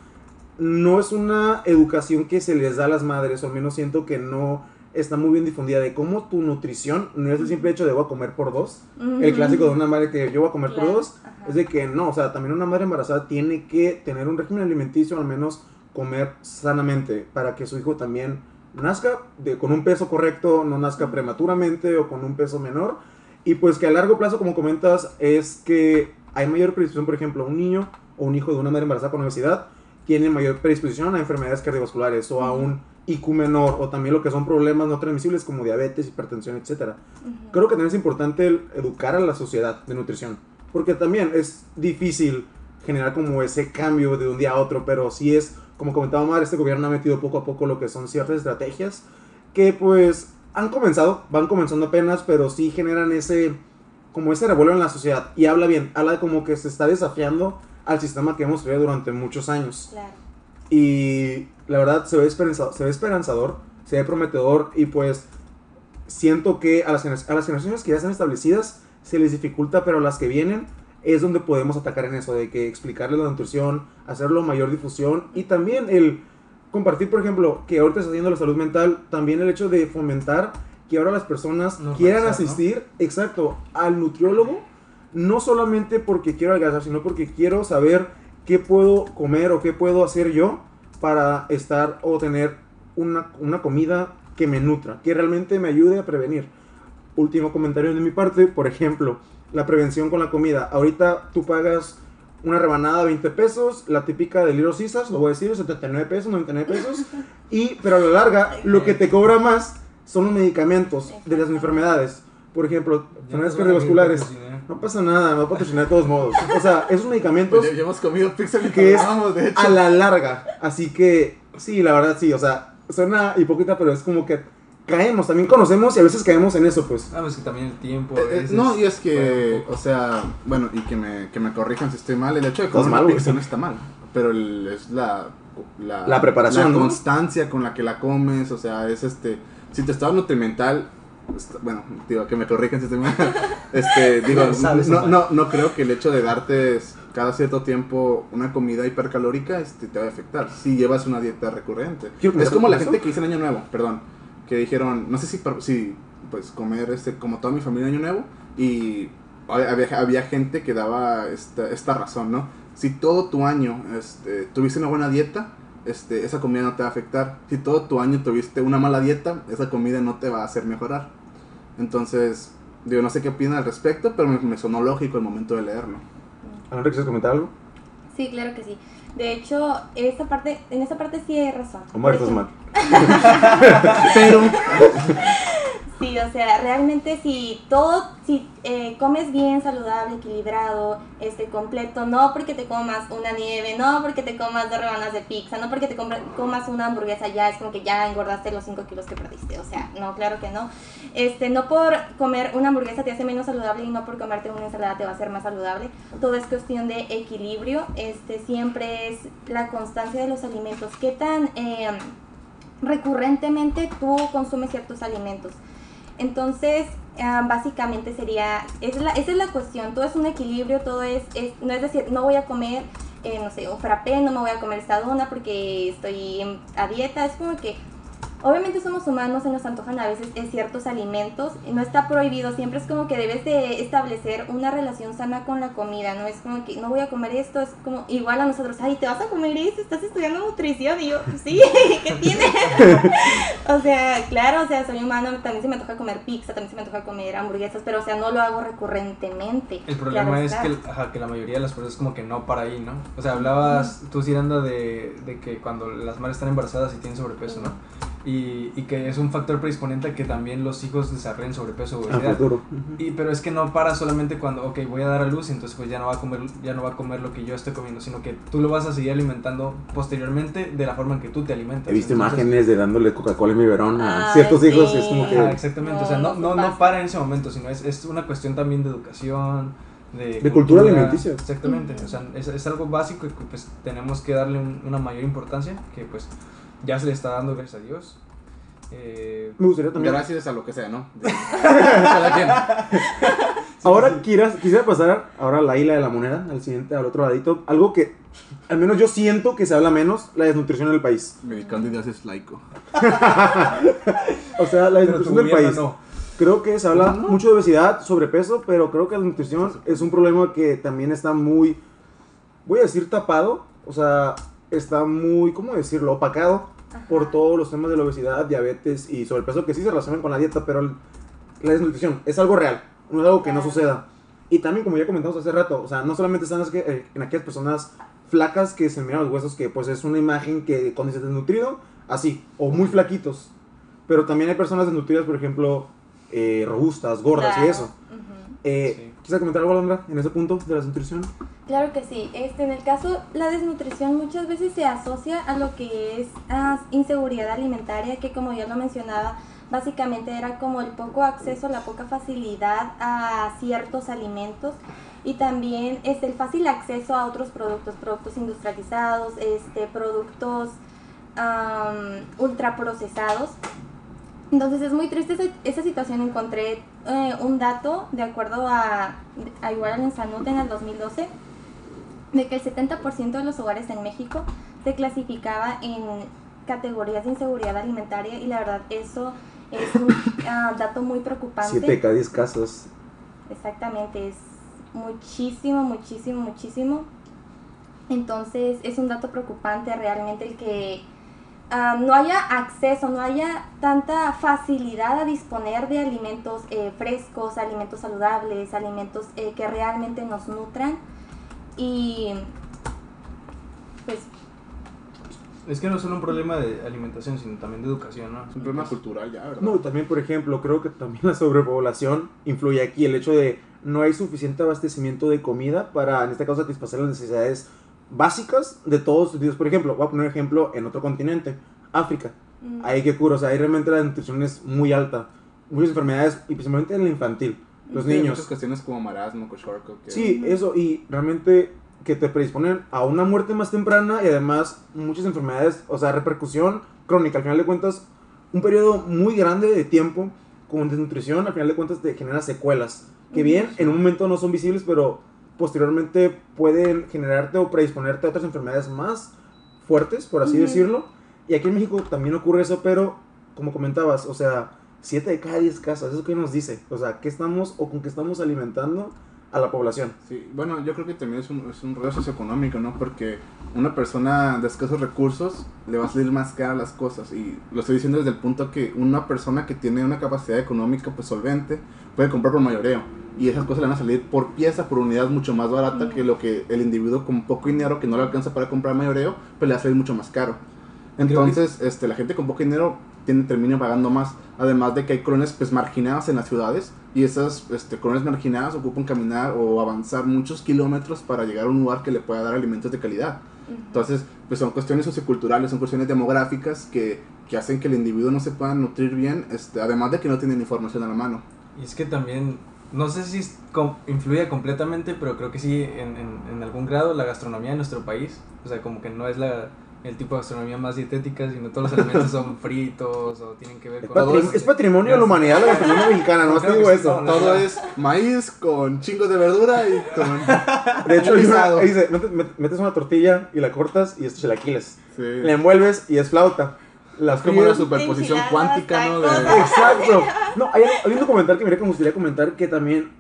no es una educación que se les da a las madres, o al menos siento que no está muy bien difundida de cómo tu nutrición no es el simple hecho de voy a comer por dos, el clásico de una madre que yo voy a comer Claro, por dos, ajá. es de que no, o sea, también una madre embarazada tiene que tener un régimen alimenticio, al menos comer sanamente, para que su hijo también nazca de, con un peso correcto, no nazca prematuramente o con un peso menor. Y pues que a largo plazo, como comentas, es que hay mayor predisposición, por ejemplo, un niño o un hijo de una madre embarazada con obesidad tiene mayor predisposición a enfermedades cardiovasculares o a un IQ menor o también lo que son problemas no transmisibles como diabetes, hipertensión, etcétera. Ujú. Creo que también es importante el educar a la sociedad de nutrición, porque también es difícil generar como ese cambio de un día a otro, pero sí es, como comentaba Mar, este gobierno ha metido poco a poco lo que son ciertas estrategias que pues han comenzado, van comenzando apenas, pero sí generan ese, como ese revuelo en la sociedad y habla bien, habla como que se está desafiando al sistema que hemos tenido durante muchos años. Claro. Y la verdad se ve, esperanzador, se ve esperanzador, se ve prometedor y pues siento que a las, a las generaciones que ya están establecidas se les dificulta, pero a las que vienen es donde podemos atacar en eso, de que explicarles la nutrición, hacerlo mayor difusión y también el compartir, por ejemplo, que ahorita está haciendo la salud mental, también el hecho de fomentar que ahora las personas quieran asistir, exacto, al nutriólogo, no solamente porque quiero adelgazar, sino porque quiero saber qué puedo comer o qué puedo hacer yo para estar o tener una, una comida que me nutra, que realmente me ayude a prevenir. Último comentario de mi parte, por ejemplo, la prevención con la comida. Ahorita tú pagas una rebanada 20 pesos, la típica de Little Caesars, lo voy a decir, 79 pesos, 99 pesos, [LAUGHS] y, pero a la larga, lo que te cobra más son los medicamentos de las enfermedades. Por ejemplo, enfermedades cardiovasculares. No pasa nada, me va a patrocinar de todos modos. O sea, esos medicamentos Pues ya, ya hemos comido pizza que mientras es de hecho. a la larga. Así que, sí, la verdad sí, o sea, suena hipócrita, pero es como que caemos, también conocemos y a veces caemos en eso, pues. Ah, pues que también el tiempo. a Eh, eh, no, y es que, o sea, bueno, y que me, que me corrijan si estoy mal, el hecho de comer mal, una pizza no está mal, pero el- es la, la, La preparación, la ¿no? constancia con la que la comes, o sea, es este, si tu estado nutrimental, está- bueno, digo, que me corrijan si estoy mal, [LAUGHS] este, [LAUGHS] digo, No sabes, no, no, no creo que el hecho de darte cada cierto tiempo una comida hipercalórica este, te va a afectar, si llevas una dieta recurrente. Es como la eso. gente que dice en Año Nuevo, perdón, que dijeron, no sé si, si pues comer este, como toda mi familia Año Nuevo, y había, había gente que daba esta, esta razón, ¿no? Si todo tu año este, tuviste una buena dieta, este, esa comida no te va a afectar. Si todo tu año tuviste una mala dieta, esa comida no te va a hacer mejorar. Entonces, digo, no sé qué opinan al respecto, pero me, me sonó lógico el momento de leerlo. Alondra, ¿quieres comentar algo? Sí, claro que sí. De hecho, esa parte, en esa parte sí hay razón. Omar, estás mal. Pero, [LAUGHS] [LAUGHS] Sí, o sea, realmente si todo, si eh, comes bien, saludable, equilibrado, este, completo, no porque te comas una nieve, no porque te comas dos rebanadas de pizza, no porque te comas una hamburguesa ya, es como que ya engordaste los 5 kilos que perdiste, o sea, no, claro que no. Este, no por comer una hamburguesa te hace menos saludable y no por comerte una ensalada te va a hacer más saludable. Todo es cuestión de equilibrio, este, siempre es la constancia de los alimentos. ¿Qué tan... em, recurrentemente tú consumes ciertos alimentos. Entonces, ah, básicamente sería, esa es, la, esa es la cuestión, todo es un equilibrio, todo es, es- no es decir, no voy a comer, eh, no sé, un frappé, no me voy a comer esta dona porque estoy a dieta, es como que Obviamente somos humanos, se nos antojan a veces eh, ciertos alimentos, no está prohibido, siempre es como que debes de establecer una relación sana con la comida, no es como que no voy a comer esto, es como igual a nosotros, ay, te vas a comer eso, estás estudiando nutrición, y yo, sí, [LAUGHS] ¿qué tiene? [LAUGHS] o sea, claro, o sea, soy humano, también se me antoja comer pizza, también se me antoja comer hamburguesas, pero o sea, no lo hago recurrentemente. El problema claro es que, el- ajá, que la mayoría de las personas como que no para ahí, ¿no? O sea, hablabas tú, Ciranda, de, de que cuando las madres están embarazadas y tienen sobrepeso, ¿no? Y, y que es un factor predisponente a que también los hijos desarrollen sobrepeso o obesidad. Y, pero es que no para solamente cuando, ok, voy a dar a luz y entonces pues ya no va a comer, ya no va a comer lo que yo estoy comiendo, sino que tú lo vas a seguir alimentando posteriormente de la forma en que tú te alimentas. He visto Entonces- imágenes de dándole Coca-Cola y biberón a Ay, ciertos sí. hijos y es como que... Ajá, exactamente, o sea, no, No, no, para en ese momento, sino es, es una cuestión también de educación, de, De cultura alimenticia. Exactamente, o sea, es, es algo básico y que pues tenemos que darle un- una mayor importancia, que pues ya se le está dando gracias a Dios. Eh, Me gustaría también... Gracias a lo que sea, ¿no? [LAUGHS] De- cada quien. Ahora quieras, quisiera pasar ahora a la isla de la moneda, al siguiente, al otro ladito. Algo que, al menos yo siento que se habla menos, la desnutrición en el país. Medicando ideas es laico. [LAUGHS] O sea, la desnutrición del país. no. Creo que se habla mucho de obesidad, sobrepeso, pero creo que la nutrición es un problema que también está muy, voy a decir tapado, o sea, está muy, ¿cómo decirlo?, opacado Ajá. por todos los temas de la obesidad, diabetes y sobrepeso que sí se relacionan con la dieta, pero la desnutrición es algo real, no es algo que no suceda. Y también, como ya comentamos hace rato, o sea, no solamente están las que- eh, en aquellas personas flacas que se miran los huesos, que pues es una imagen que cuando dices desnutrido, así, o muy flaquitos. Pero también hay personas desnutridas, por ejemplo, eh, robustas, gordas y eso. Eh, Sí. ¿Quieres comentar algo, Alondra, en ese punto de la desnutrición? Claro que sí. Este, en el caso, la desnutrición muchas veces se asocia a lo que es ah, inseguridad alimentaria, que como ya lo mencionaba, básicamente era como el poco acceso, la poca facilidad a ciertos alimentos y también este, el fácil acceso a otros productos, productos industrializados, este, productos am, ultraprocesados. Entonces es muy triste esa, esa situación. Encontré eh, un dato, de acuerdo a, a igual en Sanut en el 2012, de que el 70% de los hogares en México se clasificaba en categorías de inseguridad alimentaria y la verdad eso es un [COUGHS] ah, dato muy preocupante. 7 de cada 10 casos. Exactamente, es muchísimo, muchísimo, muchísimo. Entonces es un dato preocupante realmente el que ah, no haya acceso, no haya tanta facilidad a disponer de alimentos eh, frescos, alimentos saludables, alimentos eh, que realmente nos nutran. Y pues Es que no es solo un problema de alimentación, sino también de educación, ¿no? Es un problema cultural ya, ¿verdad? No, también, por ejemplo, creo que también la sobrepoblación influye aquí. El hecho de no hay suficiente abastecimiento de comida para, en este caso, satisfacer las necesidades básicas de todos los. Por ejemplo, voy a poner ejemplo en otro continente, África. mm, Ahí que cura, o sea, ahí realmente la nutrición es muy alta. Muchas enfermedades, y principalmente en la infantil. Los Sí, hay niños. Muchas cuestiones como marasmo, cochorco. Que... Sí, eso, y realmente que te predisponen a una muerte más temprana y además muchas enfermedades, o sea, repercusión crónica. Al final de cuentas, un periodo muy grande de tiempo con desnutrición, al final de cuentas te genera secuelas. Que bien, en un momento no son visibles, pero posteriormente pueden generarte o predisponerte a otras enfermedades más fuertes, por así decirlo. Y aquí en México también ocurre eso, pero como comentabas, o sea, 7 de cada 10 casas, ¿eso qué nos dice? O sea, ¿qué estamos o con qué estamos alimentando a la población? Sí, bueno, yo creo que también es un, es un rollo socioeconómico, ¿no? Porque una persona de escasos recursos le va a salir más cara las cosas. Y lo estoy diciendo desde el punto que una persona que tiene una capacidad económica pues solvente puede comprar por mayoreo. Y esas cosas le van a salir por pieza, por unidad mucho más barata Mm. que lo que el individuo con poco dinero que no le alcanza para comprar mayoreo, pues le va a salir mucho más caro. Creo que- Entonces, este, la gente con poco dinero tiene, termina pagando más. Además de que hay colonias pues, marginadas en las ciudades y esas este, colonias marginadas ocupan caminar o avanzar muchos kilómetros para llegar a un lugar que le pueda dar alimentos de calidad. Entonces, pues son cuestiones socioculturales, son cuestiones demográficas que, que hacen que el individuo no se pueda nutrir bien, este, además de que no tienen información a la mano. Y es que también, no sé si influye completamente, pero creo que sí en, en, en algún grado la gastronomía de nuestro país. O sea, como que no es la, el tipo de gastronomía más dietética, sino todos los alimentos son [LAUGHS] fritos o tienen que ver Es, con... patrim- es patrimonio de la humanidad la gastronomía mexicana, no te digo sí, eso. no, Todo es maíz con chingos de verdura y con... [LAUGHS] De hecho, dice, metes, met- metes una tortilla y la cortas y es chilaquiles. Sí. La envuelves y es flauta. La Es como la piel- superposición cuántica, ¿no? De-. Exacto. No, hay, hay un documental que, me gustaría comentar que también,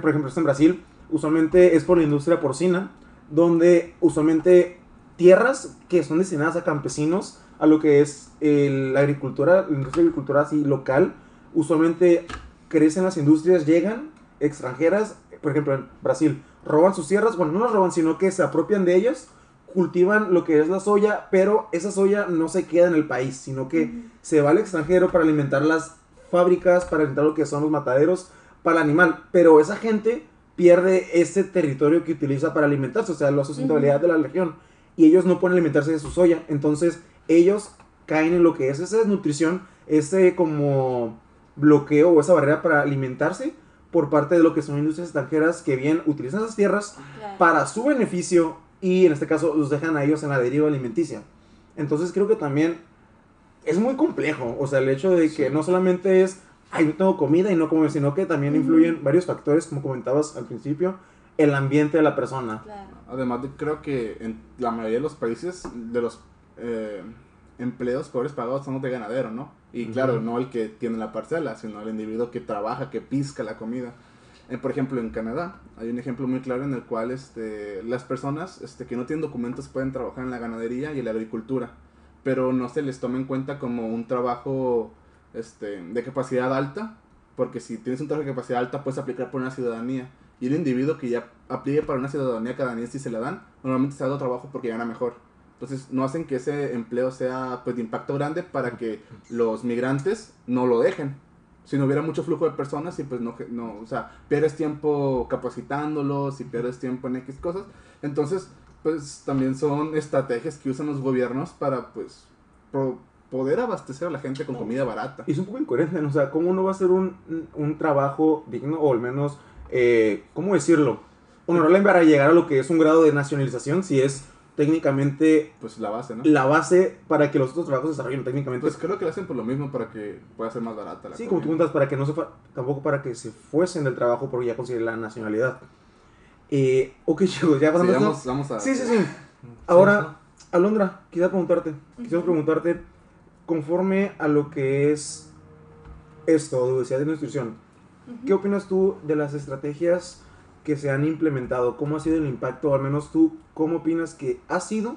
por ejemplo, en Brasil, usualmente es por la industria porcina, donde usualmente tierras que son destinadas a campesinos, a lo que es el- la agricultura, la industria agricultura así local, usualmente crecen las industrias, llegan extranjeras, por ejemplo en Brasil, roban sus tierras, bueno, no las roban, sino que se apropian de ellas, cultivan lo que es la soya, pero esa soya no se queda en el país, sino que se va al extranjero para alimentar las fábricas, para alimentar lo que son los mataderos para el animal. Pero esa gente pierde ese territorio que utiliza para alimentarse, o sea, la sustentabilidad de la región. Y ellos no pueden alimentarse de su soya. Entonces, ellos caen en lo que es esa desnutrición, ese como bloqueo o esa barrera para alimentarse por parte de lo que son industrias extranjeras que bien utilizan esas tierras Claro. para su beneficio y en este caso los dejan a ellos en la deriva alimenticia. Entonces creo que también es muy complejo, o sea, el hecho de que Sí. no solamente es, ay, no tengo comida y no comer, sino que también influyen varios factores, como comentabas al principio, el ambiente de la persona. Claro. Además, de- creo que en la mayoría de los países, de los eh, empleos pobres pagados son los de ganadero, ¿no? Y claro, no el que tiene la parcela, sino el individuo que trabaja, que pisca la comida. Eh, por ejemplo, en Canadá hay un ejemplo muy claro en el cual este, las personas este, que no tienen documentos pueden trabajar en la ganadería y en la agricultura, pero no se les toma en cuenta como un trabajo este, de capacidad alta, porque si tienes un trabajo de capacidad alta puedes aplicar por una ciudadanía. Y el individuo que ya aplique para una ciudadanía canadiense y se la dan, normalmente se da otro trabajo porque gana mejor. Entonces no hacen que ese empleo sea pues, de impacto grande para que los migrantes no lo dejen. Si no hubiera mucho flujo de personas y pues no, no o sea, pierdes tiempo capacitándolos y pierdes tiempo en X cosas. Entonces, pues también son estrategias que usan los gobiernos para pues pro- poder abastecer a la gente con comida barata. Y es un poco incoherente, ¿no? o sea, ¿cómo uno va a hacer un, un trabajo digno o al menos, eh, ¿cómo decirlo? Honorable para llegar a lo que es un grado de nacionalización si es técnicamente Pues la base, ¿no? la base para que los otros trabajos se desarrollen técnicamente. Pues creo que lo hacen por lo mismo para que pueda ser más barata la Sí, como tú comentas, para que no se fa- tampoco para que se fuesen del trabajo porque ya consiguen la nacionalidad. Eh, ok, [LAUGHS] chicos, ya Sí, pasando esto. vamos, vamos a... Sí, sí, sí. [LAUGHS] Ahora, Alondra, quisiera preguntarte, quisiera preguntarte, conforme a lo que es esto, universidad de nutrición, ¿qué opinas tú de las estrategias que se han implementado? ¿Cómo ha sido el impacto? O al menos tú, ¿cómo opinas que ha sido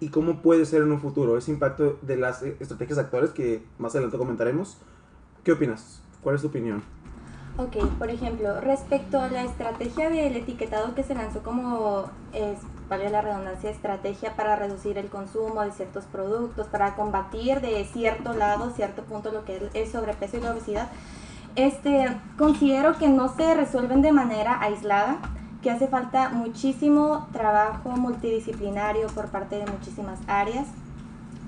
y cómo puede ser en un futuro ese impacto de las eh, estrategias actuales que más adelante comentaremos? ¿Qué opinas? ¿Cuál es tu opinión? Ok, por ejemplo, respecto a la estrategia del etiquetado que se lanzó como, es, vale la redundancia, estrategia para reducir el consumo de ciertos productos, para combatir de cierto lado, cierto punto lo que es el sobrepeso y la obesidad, este, considero que no se resuelven de manera aislada, que hace falta muchísimo trabajo multidisciplinario por parte de muchísimas áreas.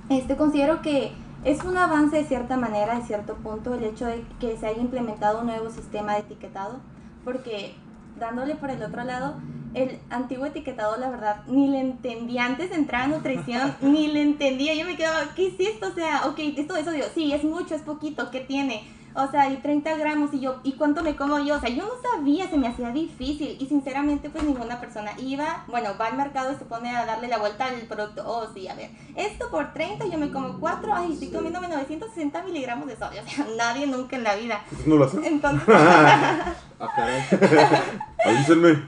Este, considero que es un avance de cierta manera, de cierto punto, el hecho de que se haya implementado un nuevo sistema de etiquetado, porque dándole por el otro lado, el antiguo etiquetado, la verdad, ni le entendía antes de entrar a nutrición, [LAUGHS] ni le entendía. Yo me quedaba, ¿qué es esto? O sea, ok, esto, eso, digo, sí, es mucho, es poquito, ¿qué tiene? O sea, y 30 gramos y yo, ¿y cuánto me como yo? O sea, yo no sabía, se me hacía difícil y sinceramente pues ninguna persona iba, bueno, va al mercado y se pone a darle la vuelta al producto. Oh, sí, a ver, esto por 30 yo me como 4, ay, estoy comiéndome 960 miligramos de sodio. O sea, [LAUGHS] nadie nunca en la vida. ¿No lo haces? Entonces, [LAUGHS] Ah. [LAUGHS] Avísenme.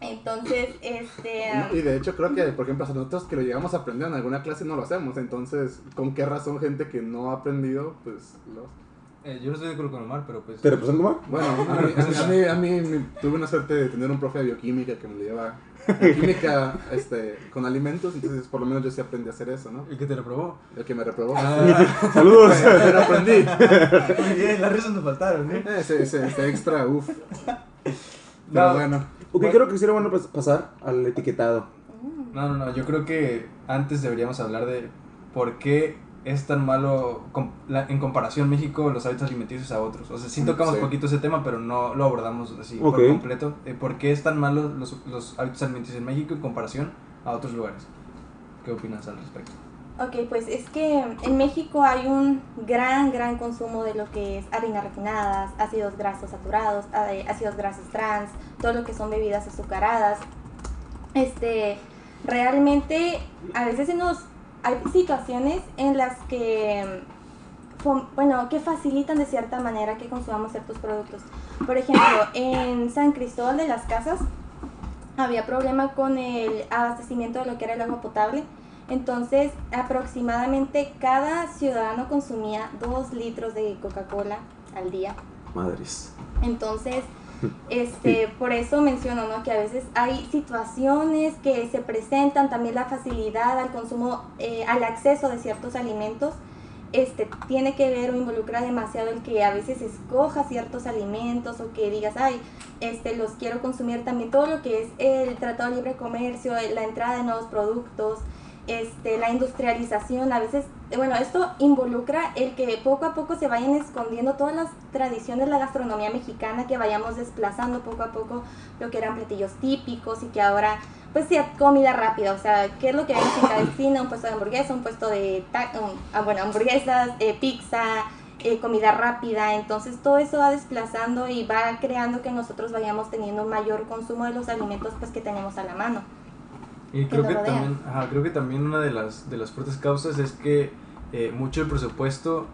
entonces, este... No, y de hecho creo que, por ejemplo, nosotros que lo llegamos a aprender en alguna clase no lo hacemos. Entonces, ¿con qué razón gente que no ha aprendido, pues lo... Eh, yo no estoy de acuerdo con Omar, pero pues. ¿Te represento, Mar? Bueno, a mí, a mí, a mí- a mí me- tuve una suerte de tener un profe de bioquímica que me lleva química este, con alimentos, entonces por lo menos yo sí aprendí a hacer eso, ¿no? ¿Y que te lo probó? El que me reprobó. Ah, [LAUGHS] [LAUGHS] Saludos. Pero aprendí. [LAUGHS] muy bien, las risas nos faltaron, ¿eh? Ese, ese, ese extra, uff. Pero No. bueno, ok, creo que sería bueno pas- pasar al etiquetado. No, no, no, yo creo que antes deberíamos hablar de por qué es tan malo com- la- en comparación México los hábitos alimenticios a otros. O sea, sí tocamos sí. poquito ese tema, pero no lo abordamos así Ok. por completo. Eh, ¿Por qué es tan malo los, los hábitos alimenticios en México en comparación a otros lugares? ¿Qué opinas al respecto? Ok, pues es que en México hay un gran, gran consumo de lo que es harinas refinadas, ácidos grasos saturados, eh, ácidos grasos trans, todo lo que son bebidas azucaradas. Este, realmente a veces se nos hay situaciones en las que, bueno, que facilitan de cierta manera que consumamos ciertos productos. Por ejemplo, en San Cristóbal de las Casas había problema con el abastecimiento de lo que era el agua potable. Entonces, aproximadamente cada ciudadano consumía dos litros de Coca-Cola al día. Madres. Entonces, este, por eso menciono, ¿no? Que a veces hay situaciones que se presentan, también la facilidad al consumo, eh, al acceso de ciertos alimentos, este, tiene que ver o involucra demasiado el que a veces escojas ciertos alimentos o que digas, ay, este, los quiero consumir también, todo lo que es el Tratado de Libre Comercio, la entrada de nuevos productos, este, la industrialización, a veces, bueno, esto involucra el que poco a poco se vayan escondiendo todas las tradiciones de la gastronomía mexicana, que vayamos desplazando poco a poco lo que eran platillos típicos y que ahora, pues sea comida rápida, o sea, ¿qué es lo que vemos en cada esquina? Un puesto de hamburguesa, un puesto de, um, bueno, hamburguesas, eh, pizza, eh, comida rápida, entonces todo eso va desplazando y va creando que nosotros vayamos teniendo un mayor consumo de los alimentos pues que tenemos a la mano. Y que creo que, también, ajá, creo que también una de las, de las fuertes causas es que eh, mucho del presupuesto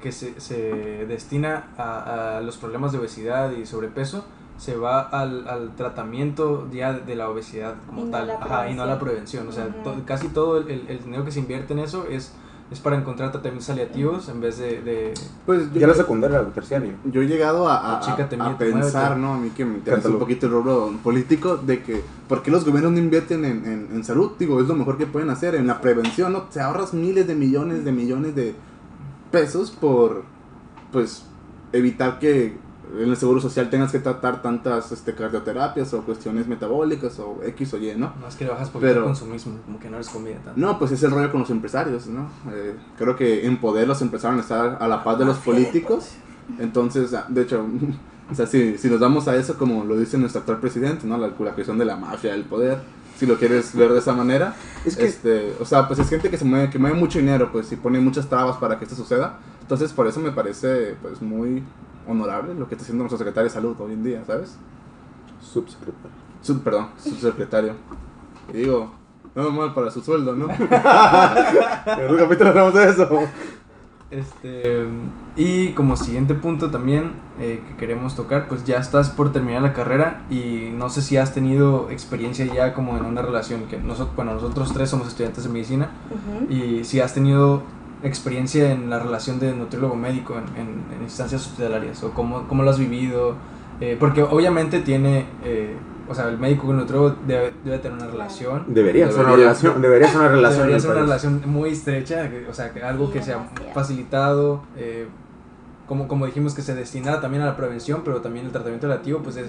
que se, se destina a, a los problemas de obesidad y sobrepeso se va al, al tratamiento ya de la obesidad como Y tal, ajá, y no a la prevención. O sea, to- casi todo el, el- el dinero que se invierte en eso es, es para encontrar tratamientos aliativos en vez de... de Pues yo, Ya la secundaria, el terciario. yo he llegado a, a- Chícate, a pensar. ¿no? A mí que me interesa un poquito el rubro político, de que, ¿por qué los gobiernos no invierten en, en, en salud? Digo, es lo mejor que pueden hacer, en la prevención, ¿no? Te ahorras miles de millones de millones de pesos por, pues, evitar que en el seguro social tengas que tratar tantas este, cardioterapias o cuestiones metabólicas o X o Y, ¿no? no es que le bajas Pero- el consumismo, como que no eres comida tanto. No, pues es el rollo con los empresarios, ¿no? Eh, creo que en poder los empezaron a estar a la paz de los políticos. Entonces, ah, de hecho, [LAUGHS] o sea, si, si nos vamos a eso, como lo dice nuestro actual presidente, ¿no? La, la cuestión de la mafia del poder, si lo quieres ver de esa manera. Es que Este, o sea, pues es gente que se mueve, que mueve mucho dinero, pues, y pone muchas trabas para que esto suceda. Entonces, por eso me parece, pues, muy honorable lo que está haciendo nuestro secretario de salud hoy en día, ¿sabes? subsecretario. Sub, perdón, subsecretario. Y digo, no mal para su sueldo, ¿no? [LAUGHS] En un capítulo hablamos de eso. Este, y como siguiente punto también eh, que queremos tocar, pues ya estás por terminar la carrera y no sé si has tenido experiencia ya como en una relación, que nosotros, bueno, nosotros tres somos estudiantes de medicina y si has tenido experiencia en la relación de nutriólogo médico en, en- en instancias hospitalarias o cómo, cómo lo has vivido, Eh, porque obviamente tiene, eh, o sea, el médico con el nutriólogo debe, debe tener una relación. Debería, ser una relación. Debería ser una relación. Debería ser una relación muy estrecha, o sea, que algo que sea facilitado, eh, como, como dijimos que se destina también a la prevención, pero también el tratamiento relativo, pues es,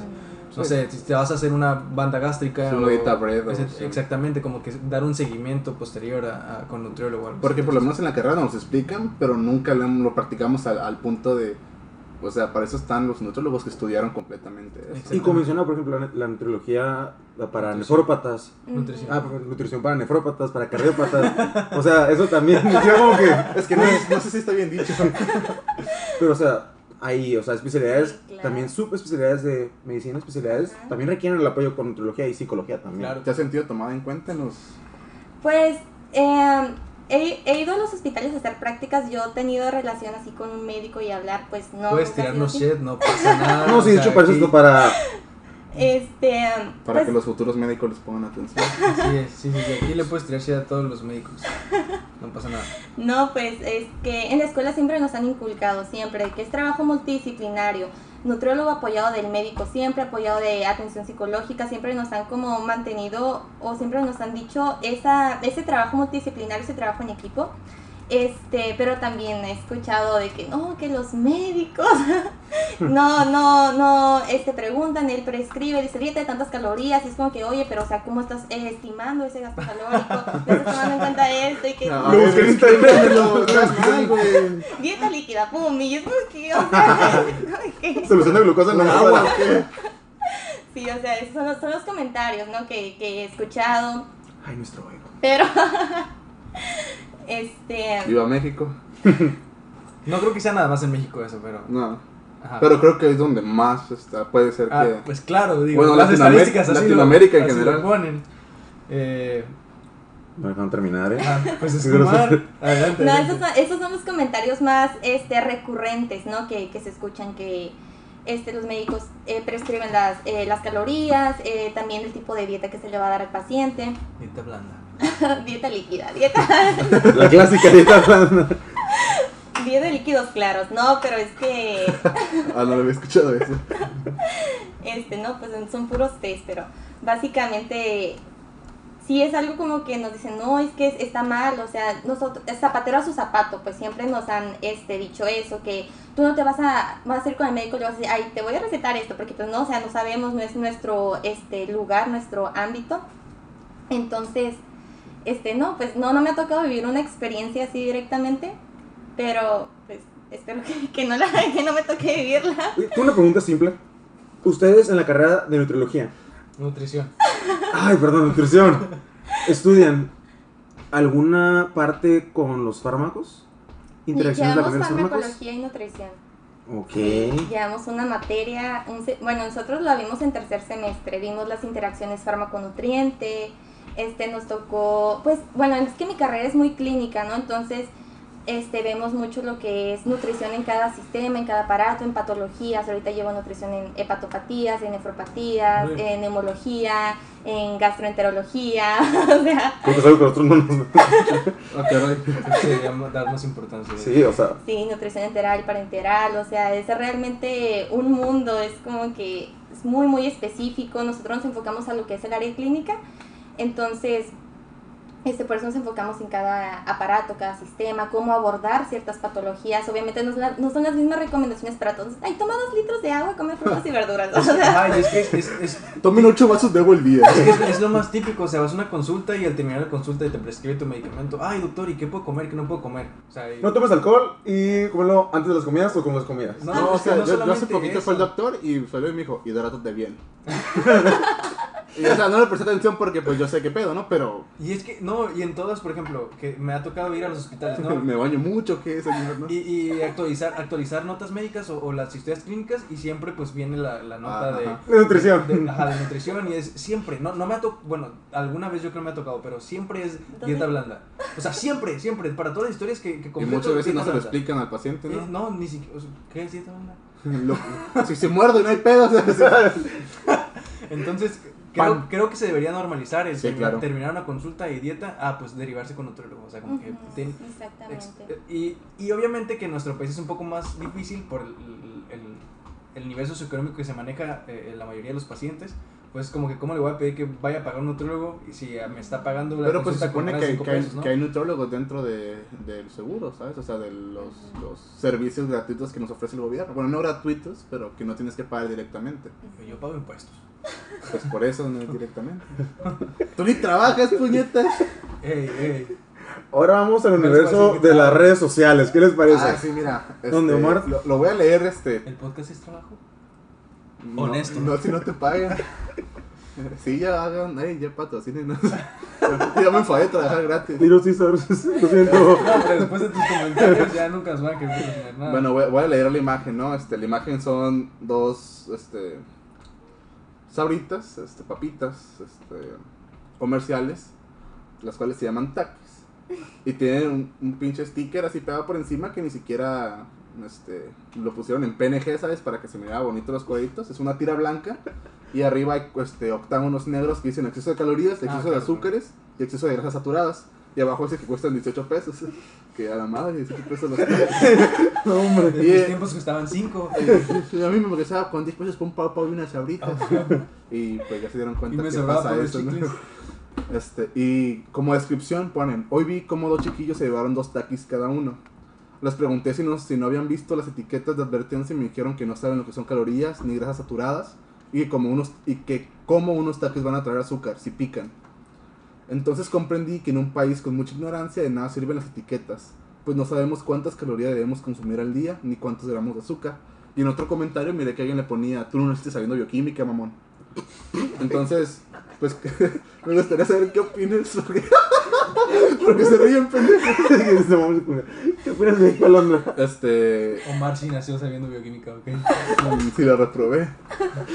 no Sí. sé, si te vas a hacer una banda gástrica, Su ese- sí. exactamente, como que dar un seguimiento posterior a, a- con nutriólogo. o algo Porque así. por lo menos en la carrera nos explican, pero nunca lo, lo practicamos al, al punto de... O sea, para eso están los nutrólogos que estudiaron completamente eso. Y como menciona, por ejemplo, la, la nutriología para Nutrición. nefrópatas. Nutrición. Ah, pues, nutrición para nefrópatas, para cardiópatas. o sea, eso también. [LAUGHS] Yo como que. Es que no, no sé si está bien dicho. Pero, o sea, hay, o sea, especialidades, Sí, claro. también subespecialidades de medicina, especialidades, Ajá. también requieren el apoyo con nutriología y psicología también. Claro. ¿Te has sentido tomado en cuenta en los... Pues eh, he, he ido a los hospitales a hacer prácticas, yo he tenido relación así con un médico y hablar, pues no. Puedes tirarnos shit, no pasa [LAUGHS] nada. No, sí, de hecho, para eso para. Este, Para pues, que los futuros médicos les pongan atención. [LAUGHS] Sí, sí, sí, sí, aquí le puedes tirar shit a todos los médicos. No pasa nada. No, pues es que en la escuela siempre nos han inculcado, siempre, que es trabajo multidisciplinario, nutriólogo apoyado del médico, siempre apoyado de atención psicológica, siempre nos han como mantenido o siempre nos han dicho esa, ese trabajo multidisciplinario, ese trabajo en equipo. Este, pero también he escuchado de que no, que los médicos [LAUGHS] no, no, no, este preguntan, él prescribe, dice dieta de tantas calorías, y es como que, oye, pero o sea, ¿cómo estás eh, estimando ese gasto calórico? ¿No estás tomando en cuenta esto? Y que No, no, [LAUGHS] dieta líquida, pum, y es como que, o sea, [LAUGHS] que- Solución de glucosa en la agua, sí, o sea, esos son los, son los comentarios, ¿no? Que, que he escuchado, Ay, nuestro ego. pero, este, Viva México. [LAUGHS] No creo que sea nada más en México eso, pero. No. ajá. Pero creo que es donde más está. Puede ser Ah, que. pues claro, digo, Bueno, las Latinoamérica- estadísticas así lo- Latinoamérica en así lo general. ponen. Eh, Me dejan terminar, ¿eh? Ah, pues [LAUGHS] es. Adelante. No, esos son, esos son los comentarios más este, recurrentes, ¿no? Que, que se escuchan que este, los médicos eh, prescriben las, eh, las calorías, eh, también el tipo de dieta que se le va a dar al paciente, Dieta blanda. [LAUGHS] dieta líquida, dieta, [LAUGHS] La clásica dieta blanda. dieta de líquidos claros, ¿no? Pero es que, Ah, no lo había escuchado eso. este, no, pues son puros test, pero básicamente sí es algo como que nos dicen, no, es que es- está mal, o sea, nosotros, zapatero a su zapato, pues siempre nos han este, dicho eso, que tú no te vas a, vas a ir con el médico y le vas a decir, ay, te voy a recetar esto, porque pues no, o sea, no sabemos, no es nuestro este, lugar, nuestro ámbito. Entonces, este, no, pues no, no me ha tocado vivir una experiencia así directamente, pero pues espero que, que no, la, que no me toque vivirla. Tengo una pregunta simple. Ustedes en la carrera de nutriología, Nutrición. ay, perdón, nutrición, ¿estudian alguna parte con los fármacos? ¿Interacciones Llevamos fármacos? farmacología y nutrición. Ok. Llevamos una materia, un se- bueno, nosotros la vimos en tercer semestre, vimos las interacciones fármaco-nutriente, este nos tocó, pues, bueno, es que mi carrera es muy clínica, ¿no? Entonces, este, vemos mucho lo que es nutrición en cada sistema, en cada aparato, en patologías, ahorita llevo nutrición en hepatopatías, en nefropatías, en neumología, en gastroenterología, [LAUGHS] o sea, que nosotros no nos... [LAUGHS] Dar más importancia. Sí, o sea, Sí, nutrición enteral parenteral, o sea, es realmente un mundo, es como que es muy, muy específico. Nosotros nos enfocamos a lo que es el área clínica, entonces, este, por eso nos enfocamos en cada aparato, cada sistema, cómo abordar ciertas patologías. Obviamente no, es la- no son las mismas recomendaciones para todos. Ay, toma dos litros de agua, come frutas y verduras. [LAUGHS] O sea, Ay, es que es, es, es, Tomen 8 vasos de agua al día. es que es- es lo más típico, o sea, vas a una consulta y al terminar la consulta te prescribe tu medicamento. Ay, doctor, ¿y qué puedo comer, qué no puedo comer? O sea, y- no tomes alcohol y cómelo antes de las comidas o con las comidas. No, No, o es que sea, no yo, yo hace poquito fue el eso. doctor y salió y me dijo, hidrátate bien. [LAUGHS] y o sea, no le presté atención porque pues yo sé qué pedo, ¿no? Pero Y es que, no, y en todas, por ejemplo, que me ha tocado ir a los hospitales, ¿no? [LAUGHS] me baño mucho, ¿qué señor? ¿no? Y, y actualizar, actualizar notas médicas o, o las historias clínicas y siempre pues viene la, la nota Ajá. de, De nutrición. de, ajá, de nutrición y es siempre, no, no me ha tocado, bueno, alguna vez yo creo que me ha tocado, pero siempre es dieta blanda. O sea, siempre, siempre, para todas las historias que, que Y muchas veces no se lo blanda. explican al paciente, Eh, ¿no? no, ni siquiera, o sea, ¿qué es dieta blanda? [LAUGHS] Lo- si se muerde no hay pedo. o sea, [LAUGHS] Entonces, creo, creo que se debería normalizar el Sí, terminar, claro. terminar una consulta y dieta, ah, pues derivarse con nutriólogo, o sea, como que ten- exactamente. Y, y obviamente que en nuestro país es un poco más difícil por el, el- el nivel socioeconómico que se maneja eh, en la mayoría de los pacientes. Pues como que cómo le voy a pedir que vaya a pagar un nutriólogo y si me está pagando la Pero pues se supone que, hay, pesos, ¿no? que hay nutrólogos dentro de, del seguro, ¿sabes? O sea, de los, los servicios gratuitos que nos ofrece el gobierno. Bueno, no gratuitos, pero que no tienes que pagar directamente. Yo pago impuestos. Pues por eso no es directamente. Tú ni trabajas, puñetas. Ey, ey. Ahora vamos al universo de las redes sociales. ¿Qué les parece? Ah, sí, mira. este, ¿Dónde, Omar? Lo, lo voy a leer, este. ¿El podcast es trabajo? No- Honesto. No, si no te pagan. Sí, ya hagan, ay, ya patrocínenos. ya me enfadé de trabajar gratis. Little Caesars, [LAUGHS] lo siento. No, pero después de tus comentarios ya nunca nos van a querer patrocinar nada. Bueno, voy, voy a leer la imagen, ¿no? Este, la imagen son dos, este, sabritas, este, papitas, este, comerciales, las cuales se llaman taquis. Y tienen un, un pinche sticker así pegado por encima que ni siquiera, este, lo pusieron en PNG, ¿sabes? Para que se mirara bonito los cuadritos. Es una tira blanca y arriba hay, este, octágonos negros que dicen exceso de calorías, exceso Ah, de claro. azúcares y exceso de grasas saturadas. Y abajo dice que cuestan 18 pesos. [LAUGHS] Que a la madre, 18 pesos los [LAUGHS] No, hombre. En y- mis tiempos costaban 5 Sí, a mí me regresaba con 10 pesos por un pau pau y una sabrita. y pues ya se dieron y cuenta me que pasa eso, ¿no? Este, y como descripción ponen, hoy vi cómo dos chiquillos se llevaron dos taquis cada uno. Les pregunté si no, si no habían visto las etiquetas de advertencia y me dijeron que no saben lo que son calorías ni grasas saturadas y como unos, y que como unos taquis van a traer azúcar si pican. Entonces comprendí que en un país con mucha ignorancia de nada sirven las etiquetas, pues no sabemos cuántas calorías debemos consumir al día ni cuántos gramos de azúcar. Y en otro comentario miré que alguien le ponía, tú no estás sabiendo bioquímica, mamón. Entonces, pues [LAUGHS] me gustaría saber qué opinas. [LAUGHS] Porque ¿Por qué se ríen, pendejo? [LAUGHS] ¿Qué opinas de Alondra? Este. Omar sí nació sabiendo bioquímica, ok. Sí, la reprobé.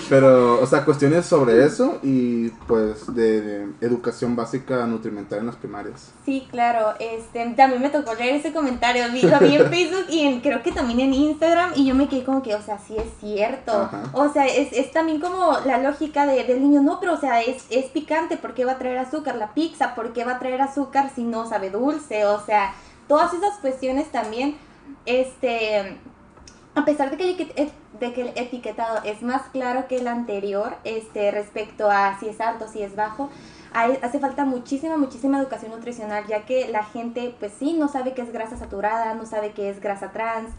Pero, o sea, cuestiones sobre eso y pues de, de educación básica nutrimental en las primarias. Sí, claro, este, también me tocó leer ese comentario, vi- lo vi en Facebook y en- creo que también en Instagram y yo me quedé como que, o sea, sí es cierto, Ajá. o sea, es, es también como la lógica de- del niño, no, pero o sea, es, es picante, ¿por qué va a traer azúcar? La pizza, ¿por qué va a traer azúcar si no sabe dulce? O sea, todas esas cuestiones también, este, a pesar de que, el etiquet- de que etiquetado es más claro que el anterior, este, respecto a si es alto, si es bajo, hace falta muchísima, muchísima educación nutricional, ya que la gente, pues sí, no sabe qué es grasa saturada, no sabe qué es grasa trans,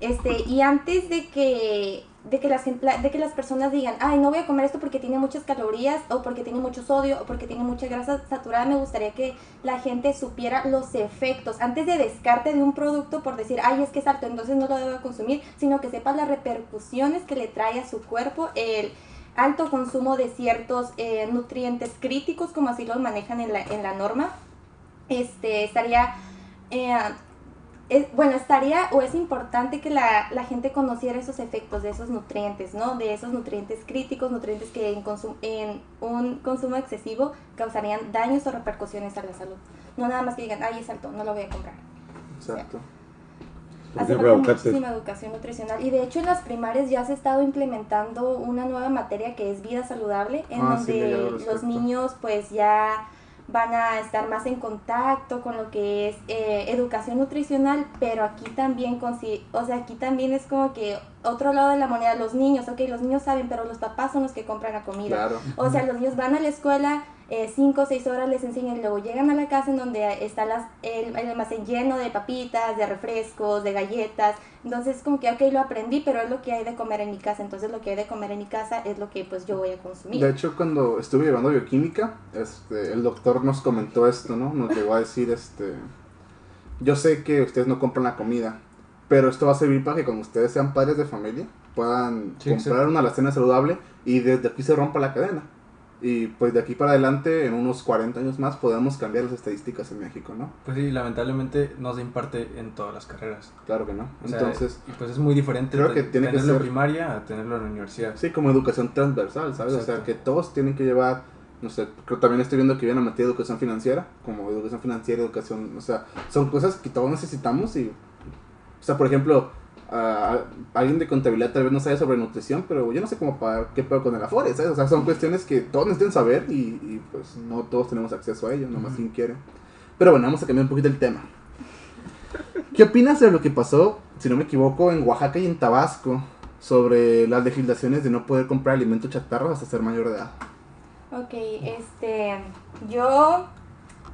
este, y antes de que, de que, las, de que las personas digan, ay, no voy a comer esto porque tiene muchas calorías, o porque tiene mucho sodio, o porque tiene mucha grasa saturada, me gustaría que la gente supiera los efectos, antes de descarte de un producto por decir, ay, es que es alto, entonces no lo debo consumir, sino que sepa las repercusiones que le trae a su cuerpo el alto consumo de ciertos eh, nutrientes críticos, como así los manejan en la, en la norma. Este, estaría, eh, es- bueno, estaría o es importante que la, la gente conociera esos efectos de esos nutrientes, ¿no? De esos nutrientes críticos, nutrientes que en, consum- en un consumo excesivo causarían daños o repercusiones a la salud. No nada más que digan, ay, es alto, no lo voy a comprar. Exacto. Por Hace ejemplo, falta aguacate. muchísima educación nutricional y de hecho en las primarias ya se ha estado implementando una nueva materia que es vida saludable en Ah, donde los niños pues ya van a estar más en contacto con lo que es eh, educación nutricional pero aquí también consi- o sea aquí también es como que otro lado de la moneda los niños ok los niños saben pero los papás son los que compran la comida Claro. o sea, los niños van a la escuela, 5 o 6 horas les enseñan y luego llegan a la casa en donde está las, el, el almacén lleno de papitas, de refrescos, de galletas. Entonces, como que, ok, lo aprendí, pero es lo que hay de comer en mi casa. Entonces, lo que hay de comer en mi casa es lo que pues yo voy a consumir. De hecho, cuando estuve llevando bioquímica, este, el doctor nos comentó esto, ¿no? Nos llegó a decir, este, yo sé que ustedes no compran la comida, pero esto va a servir para que cuando ustedes sean padres de familia puedan Sí, comprar exacto. una alacena saludable y desde aquí se rompa la cadena. Y pues de aquí para adelante, en unos 40 años más, podemos cambiar las estadísticas en México, ¿no? Pues sí, lamentablemente no se imparte en todas las carreras. Claro que no. O sea, Entonces, y pues es muy diferente creo que tiene que tenerlo en ser- primaria a tenerlo en la universidad. sí, como educación transversal, ¿sabes? O sea, que todos tienen que llevar, no sé, creo también estoy viendo que viene a meter educación financiera, como educación financiera, educación, o sea, son cosas que todos necesitamos y, o sea, por ejemplo, a- a- alguien de contabilidad tal vez no sabe sobre nutrición, pero yo no sé cómo pagar, qué pedo con el Afore, ¿sabes? O sea, son cuestiones que todos necesitan saber y, y, pues no todos tenemos acceso a ello, nomás Ujú. quien quiere. Pero bueno, vamos a cambiar un poquito el tema. ¿Qué opinas de lo que pasó, si no me equivoco, en Oaxaca y en Tabasco sobre las legislaciones de no poder comprar alimentos chatarros hasta ser mayor de edad? Ok, este, yo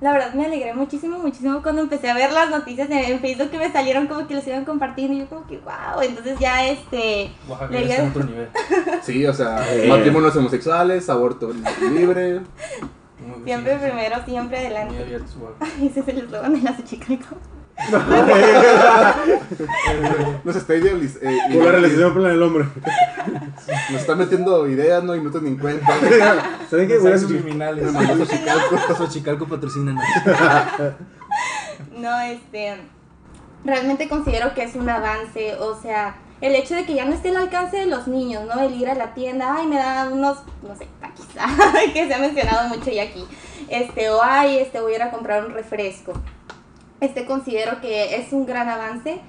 la verdad me alegré muchísimo, muchísimo cuando empecé a ver las noticias en, en Facebook que me salieron como que los iban compartiendo y yo como que wow, entonces ya este, Oaxaca Le ya otro nivel. [LAUGHS] Sí, o sea, Eh. matrimonios homosexuales, aborto libre. Siempre primero, siempre adelante. [LAUGHS] Ese es el eslogan de la Xochicalco. Nos está eh, Por la realización plena del hombre. Nos está metiendo ideas, no, y no te ni en cuenta. ¿Saben qué? Xochicalco. Xochicalco [LAUGHS] patrocina. No, este, realmente considero que es un avance, o sea, el hecho de que ya no esté al alcance de los niños, ¿no? El ir a la tienda, ay, me da unos, no sé, taquis, [LAUGHS] que se ha mencionado mucho ya aquí, este, o ay, este, voy a ir a comprar un refresco. Este, considero que es un gran avance,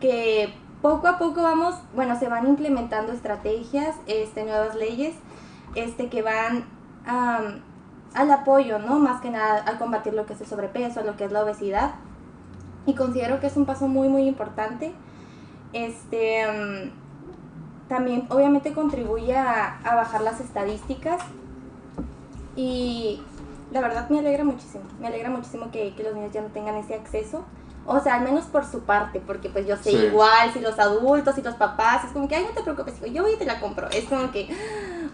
que poco a poco vamos, bueno, se van implementando estrategias, este, nuevas leyes, este, que van al apoyo, ¿no? Más que nada a combatir lo que es el sobrepeso, lo que es la obesidad. Y considero que es un paso muy, muy importante. Este, también obviamente contribuye a bajar las estadísticas. Y la verdad me alegra muchísimo. Me alegra muchísimo que, que los niños ya no tengan ese acceso. O sea, al menos por su parte, porque pues yo sé Sí. igual si los adultos y los papás, es como que, ay, no te preocupes, hijo, yo voy y te la compro. Es como que,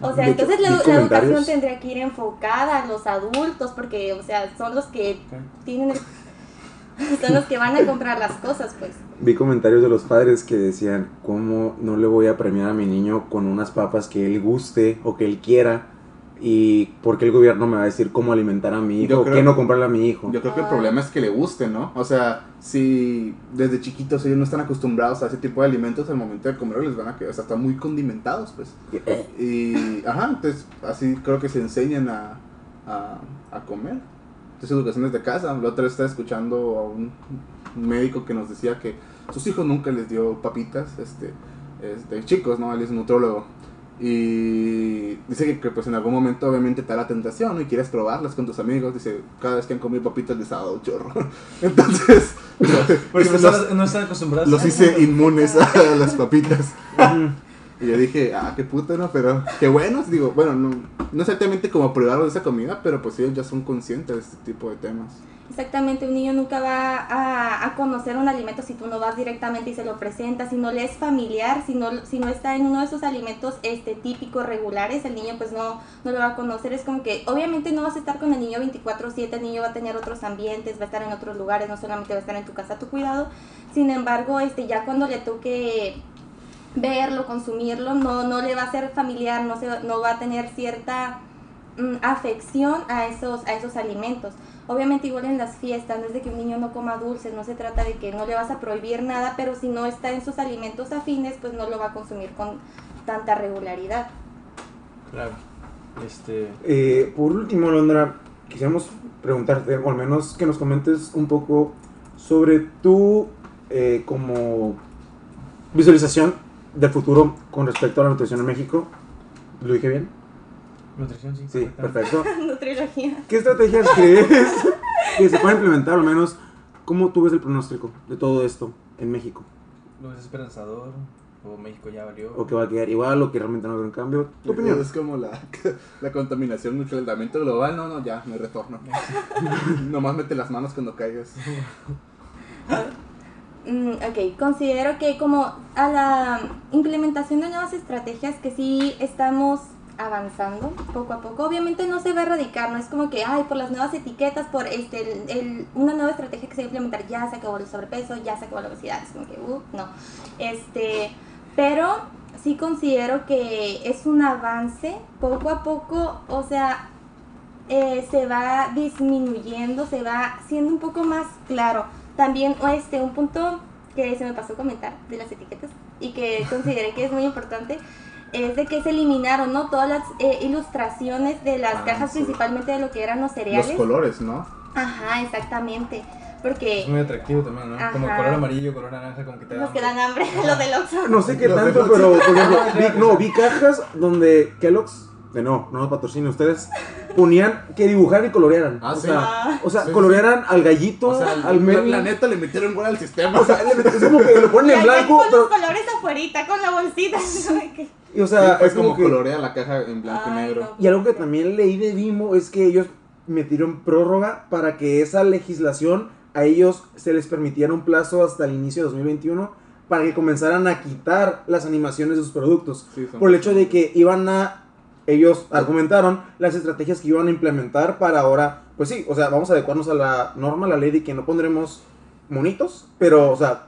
o sea, De hecho, entonces la, la educación tendría que ir enfocada a los adultos, porque, o sea, son los que tienen el- [LAUGHS] son los que van a comprar las cosas, pues. Vi comentarios de los padres que decían, ¿cómo no le voy a premiar a mi niño con unas papas que él guste o que él quiera? Y por qué el gobierno me va a decir cómo alimentar a mi hijo, creo- qué no comprarle a mi hijo. Yo creo que el problema es que le guste, ¿no? O sea, si desde chiquitos ellos no están acostumbrados a ese tipo de alimentos, al momento de comerlos les van a quedar, o sea, están muy condimentados, pues. Y, ajá, entonces así creo que se enseñan a, a, a comer. Entonces, educación desde casa. La otra vez estaba escuchando a un médico que nos decía que sus hijos nunca les dio papitas, este, este chicos, ¿no? Él es nutrólogo. Y dice que, que, pues en algún momento obviamente te da la tentación ¿no? y quieres probarlas con tus amigos. Dice, cada vez que han comido papitas les ha dado un chorro. [LAUGHS] Entonces, Porque [LAUGHS] no los, no están acostumbrados. los hice inmunes a las papitas. Y yo dije, ah, qué puto, ¿no? Pero qué bueno. Digo, bueno, no, no exactamente como privarlos de esa comida, pero pues ellos ya son conscientes de este tipo de temas. Exactamente, un niño nunca va a, a conocer un alimento si tú no vas directamente y se lo presentas, si no le es familiar, si no, si no está en uno de esos alimentos este, típicos, regulares, el niño pues no, no lo va a conocer. Es como que obviamente no vas a estar con el niño 24/7, el niño va a tener otros ambientes, va a estar en otros lugares, no solamente va a estar en tu casa a tu cuidado. Sin embargo, este, ya cuando le toque verlo, consumirlo, no, no le va a ser familiar, no, se, va- no va a tener cierta mm, afección a esos, a esos alimentos. Obviamente igual en las fiestas, no es de que un niño no coma dulces, no se trata de que no le vas a prohibir nada, pero si no está en sus alimentos afines, pues no lo va a consumir con tanta regularidad. Claro. Este. Eh, por último, Londra, quisiéramos preguntarte, o al menos que nos comentes un poco sobre tu eh, como visualización del futuro con respecto a la nutrición en México. ¿Lo dije bien? Nutrición, sí. Sí, perfecto. [LAUGHS] Nutriología. ¿Qué estrategias [LAUGHS] crees que se pueden implementar, al menos? ¿Cómo tú ves el pronóstico de todo esto en México? Lo es esperanzador. O México ya valió. ¿O que va a quedar igual o que realmente no haber un cambio? ¿Tu opinión? Es como la, [LAUGHS] la contaminación, el calentamiento global. No, no, ya, me retorno. Nomás mete las manos cuando caigas. Mm, ok, considero que como a la implementación de nuevas estrategias que sí estamos avanzando poco a poco, obviamente no se va a erradicar, no es como que, ay, por las nuevas etiquetas, por este, una nueva estrategia que se va a implementar, ya se acabó el sobrepeso, ya se acabó la obesidad, es como que, uh, no, este, pero sí considero que es un avance poco a poco, o sea, eh, se va disminuyendo, se va siendo un poco más claro. También este, un punto que se me pasó a comentar de las etiquetas y que [LAUGHS] consideré que es muy importante es de que se eliminaron ¿no? todas las eh, ilustraciones de las Ah, cajas, sí. principalmente de lo que eran los Los cereales. colores, ¿no? Ajá, exactamente. Porque Es muy atractivo también, ¿no? Como color amarillo, color naranja, como que te da. nos quedan hambre, los del Oxxo. No sé qué Los tanto, pero por ejemplo, [LAUGHS] vi, no, vi cajas donde Kellogg's, de no, no nos patrocina ustedes, ponían que dibujaran y colorearan. Ah, o, sí. sea, o sea, Sí, colorearan al gallito, O sea, al la, Melvin. la neta le metieron gol al sistema. O sea, le- es como que lo ponen en blanco, con pero, los colores afuerita, con la bolsita. [LAUGHS] y, o Sí, sea, pues es como como que, colorea la caja en blanco y negro. no. y algo que también leí de Vimo es que ellos metieron prórroga para que esa legislación a ellos se les permitiera un plazo hasta el inicio de 2021 para que comenzaran a quitar las animaciones de sus productos. Sí, por el hecho de que iban a, ellos argumentaron las estrategias que iban a implementar para ahora, pues sí, o sea, vamos a adecuarnos a la norma, a la ley de que no pondremos monitos, pero, o sea,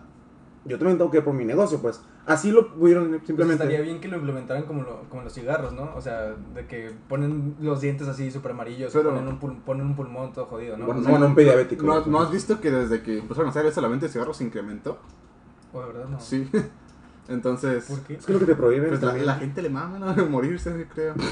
yo también tengo que ir por mi negocio, pues. Así lo pudieron Pues simplemente. estaría bien que lo implementaran como, lo, como los cigarros, ¿no? O sea, de que ponen los dientes así súper amarillos, Pero- ponen, un pul- ponen un pulmón todo jodido, ¿no? Bueno, O sea, no, no un pediabético. ¿No, no has visto que desde que empezaron a hacer eso la venta de cigarros se incrementó? o de verdad no. Sí. [LAUGHS] Entonces, ¿Por qué? Es que lo que te prohíben pues la, gente le mama, ¿no? [LAUGHS] Morirse, creo. [LAUGHS]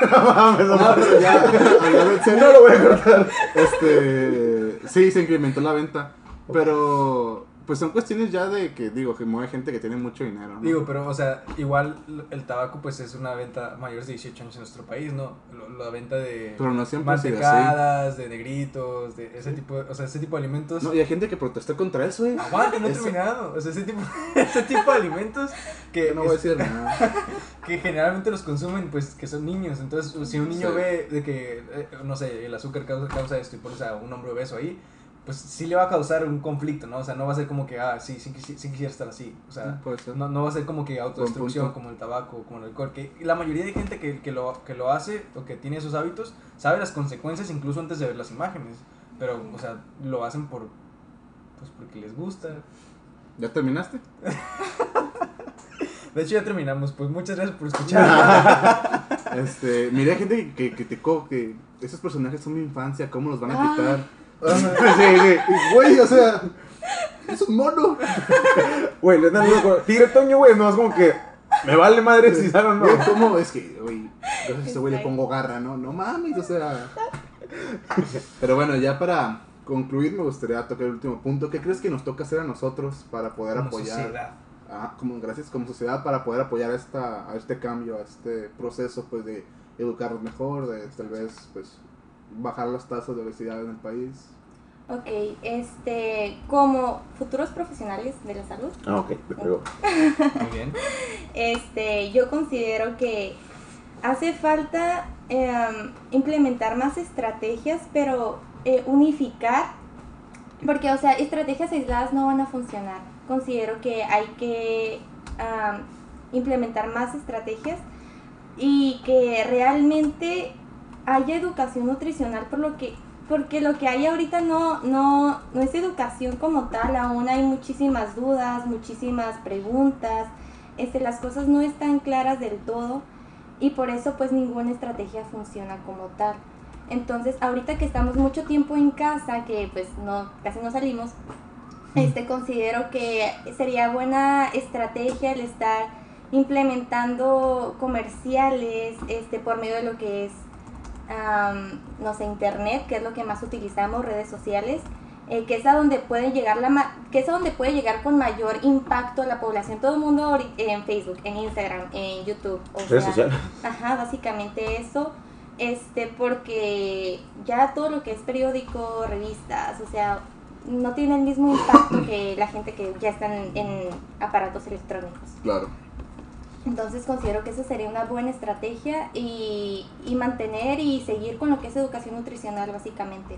No mames, no mames. pero ya, No lo voy a cortar. Este, sí, se incrementó la venta, pero pues son cuestiones ya de que digo que mueve gente que tiene mucho dinero, ¿no? Digo, pero, o sea, igual el tabaco, pues es una venta mayores de 18 años en nuestro país, ¿no? Lo- La venta de pero no siempre mantecadas, de negritos, de ese tipo, de, o sea, ese tipo de alimentos. No, y hay gente que protestó contra eso, eh. Aguante, no he terminado. O sea, ese tipo, [LAUGHS] ese tipo de alimentos que, Yo no voy a decir nada. [LAUGHS] que generalmente los consumen, pues, que son niños. Entonces, si un niño Sí. ve de que, eh, no sé, el azúcar causa, causa esto y pones a un hombre obeso ahí, pues sí le va a causar un conflicto, ¿no? O sea, no va a ser como que, ah, sí, sí, quisi- sí quisiera estar así. O sea, ser. no, no va a ser como que autodestrucción como el tabaco, como el alcohol. Que la mayoría de gente que, que, lo, que lo hace o que tiene esos hábitos sabe las consecuencias incluso antes de ver las imágenes. Pero, o sea, lo hacen por, pues porque les gusta. ¿Ya terminaste? [LAUGHS] De hecho, ya terminamos. Pues muchas gracias por escuchar. [LAUGHS] Este, miré gente que, que criticó que esos personajes son mi infancia, ¿cómo los van a Ah. quitar? Sí, sí. Güey, o sea, es un mono. Güey, le dan loco. Tigre Toño, güey, no es como que me vale madre si sale o no. ¿Cómo? Es que, güey, yo a ese güey le pongo garra, ¿no? No mames, o sea. Pero bueno, ya para concluir, me gustaría tocar el último punto. ¿Qué crees que nos toca hacer a nosotros para poder Como apoyar? sociedad. Ah, como, gracias, como sociedad, para poder apoyar a, esta, a este cambio, a este proceso, pues, de educarnos mejor, de tal vez, pues, bajar las tasas de obesidad en el país. Ok, este, como futuros profesionales de la salud, Ah, ok, me pegó. [LAUGHS] Muy bien. este, yo considero que hace falta em, implementar más estrategias, pero eh, unificar, porque, o sea, estrategias aisladas no van a funcionar. Considero que hay que implementar más estrategias y que realmente haya educación nutricional por lo que porque lo que hay ahorita no, no, no es educación como tal, aún hay muchísimas dudas, muchísimas preguntas, este, las cosas no están claras del todo y por eso pues ninguna estrategia funciona como tal. Entonces ahorita que estamos mucho tiempo en casa, que pues no, casi no salimos, este, considero que sería buena estrategia el estar implementando comerciales este, por medio de lo que es am, no sé, internet, que es lo que más utilizamos, redes sociales, eh, que es a donde puede llegar la ma- que es a donde puede llegar con mayor impacto a la población. Todo el mundo en Facebook, en Instagram, en YouTube. O Redes sea, sociales. Ajá, básicamente eso. Este, porque ya todo lo que es periódico, revistas, o sea, no tiene el mismo impacto que la gente que ya están en aparatos electrónicos. Claro. Entonces considero que esa sería una buena estrategia y, y mantener y seguir con lo que es educación nutricional básicamente.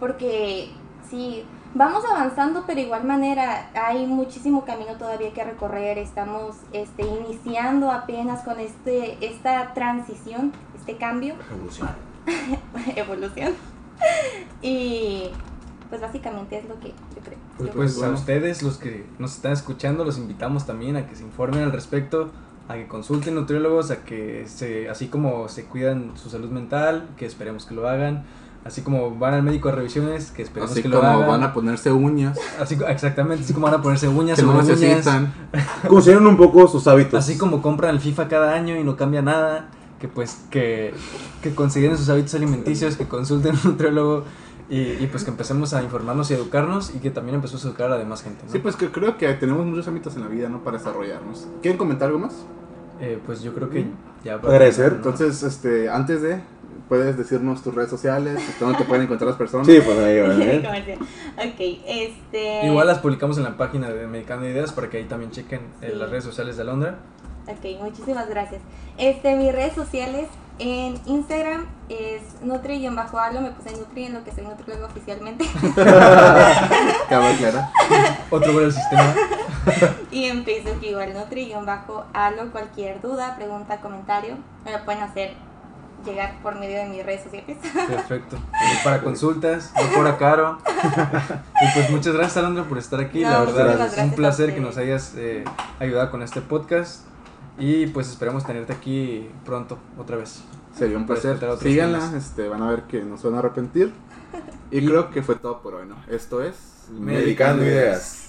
Porque sí, vamos avanzando, pero igual manera hay muchísimo camino todavía que recorrer. Estamos este, iniciando apenas con este, esta transición, este cambio, Revolución. [LAUGHS] evolución. Y pues básicamente es lo que yo creo. Pues, Yo- pues a ustedes, los que nos están escuchando, los invitamos también a que se informen al respecto, a que consulten nutriólogos, a que se, así como se cuidan su salud mental, que esperemos que lo hagan, así como van al médico a revisiones, que esperemos Así que lo como hagan. van a ponerse uñas, Así, exactamente, así como van a ponerse uñas que uñas, necesitan. [LAUGHS] Consideren un poco sus hábitos. así como compran el FIFA cada año y no cambia nada, que pues que, que consideren sus hábitos alimenticios, que consulten un nutriólogo y, y pues que empecemos a informarnos y educarnos y que también empecemos a educar a demás gente. ¿no? Sí, pues que creo que tenemos muchos ámbitos en la vida, ¿no? Para desarrollarnos. ¿Quieren comentar algo más? Eh, pues yo creo que ya Agradecer. ¿no? Entonces, este, antes de, puedes decirnos tus redes sociales, dónde te pueden encontrar las personas. Sí, pues ahí va, [LAUGHS] ¿eh? Ok, este... Igual las publicamos en la página de Medicando Ideas para que ahí también chequen eh, Sí. las redes sociales de Alondra. Ok, muchísimas gracias. Este, mis redes sociales en Instagram es nutri-alo, me puse nutri en lo que soy nutrióloga oficialmente. [LAUGHS] Cabe aclarar. Otro por el sistema. y en Facebook igual nutri-alo, cualquier duda, pregunta, comentario, me lo pueden hacer llegar por medio de mis redes sociales. Perfecto. Y para consultas, doctora Caro. y pues muchas gracias Alondra por estar aquí. No, la verdad es un placer que nos hayas eh, ayudado con este podcast. Y pues esperamos tenerte aquí pronto, otra vez. Sería un placer. Síganla, temas. este, van a ver que no se van a arrepentir. Y, Y- creo que fue todo por hoy, ¿no? Esto es Medicando Ideas.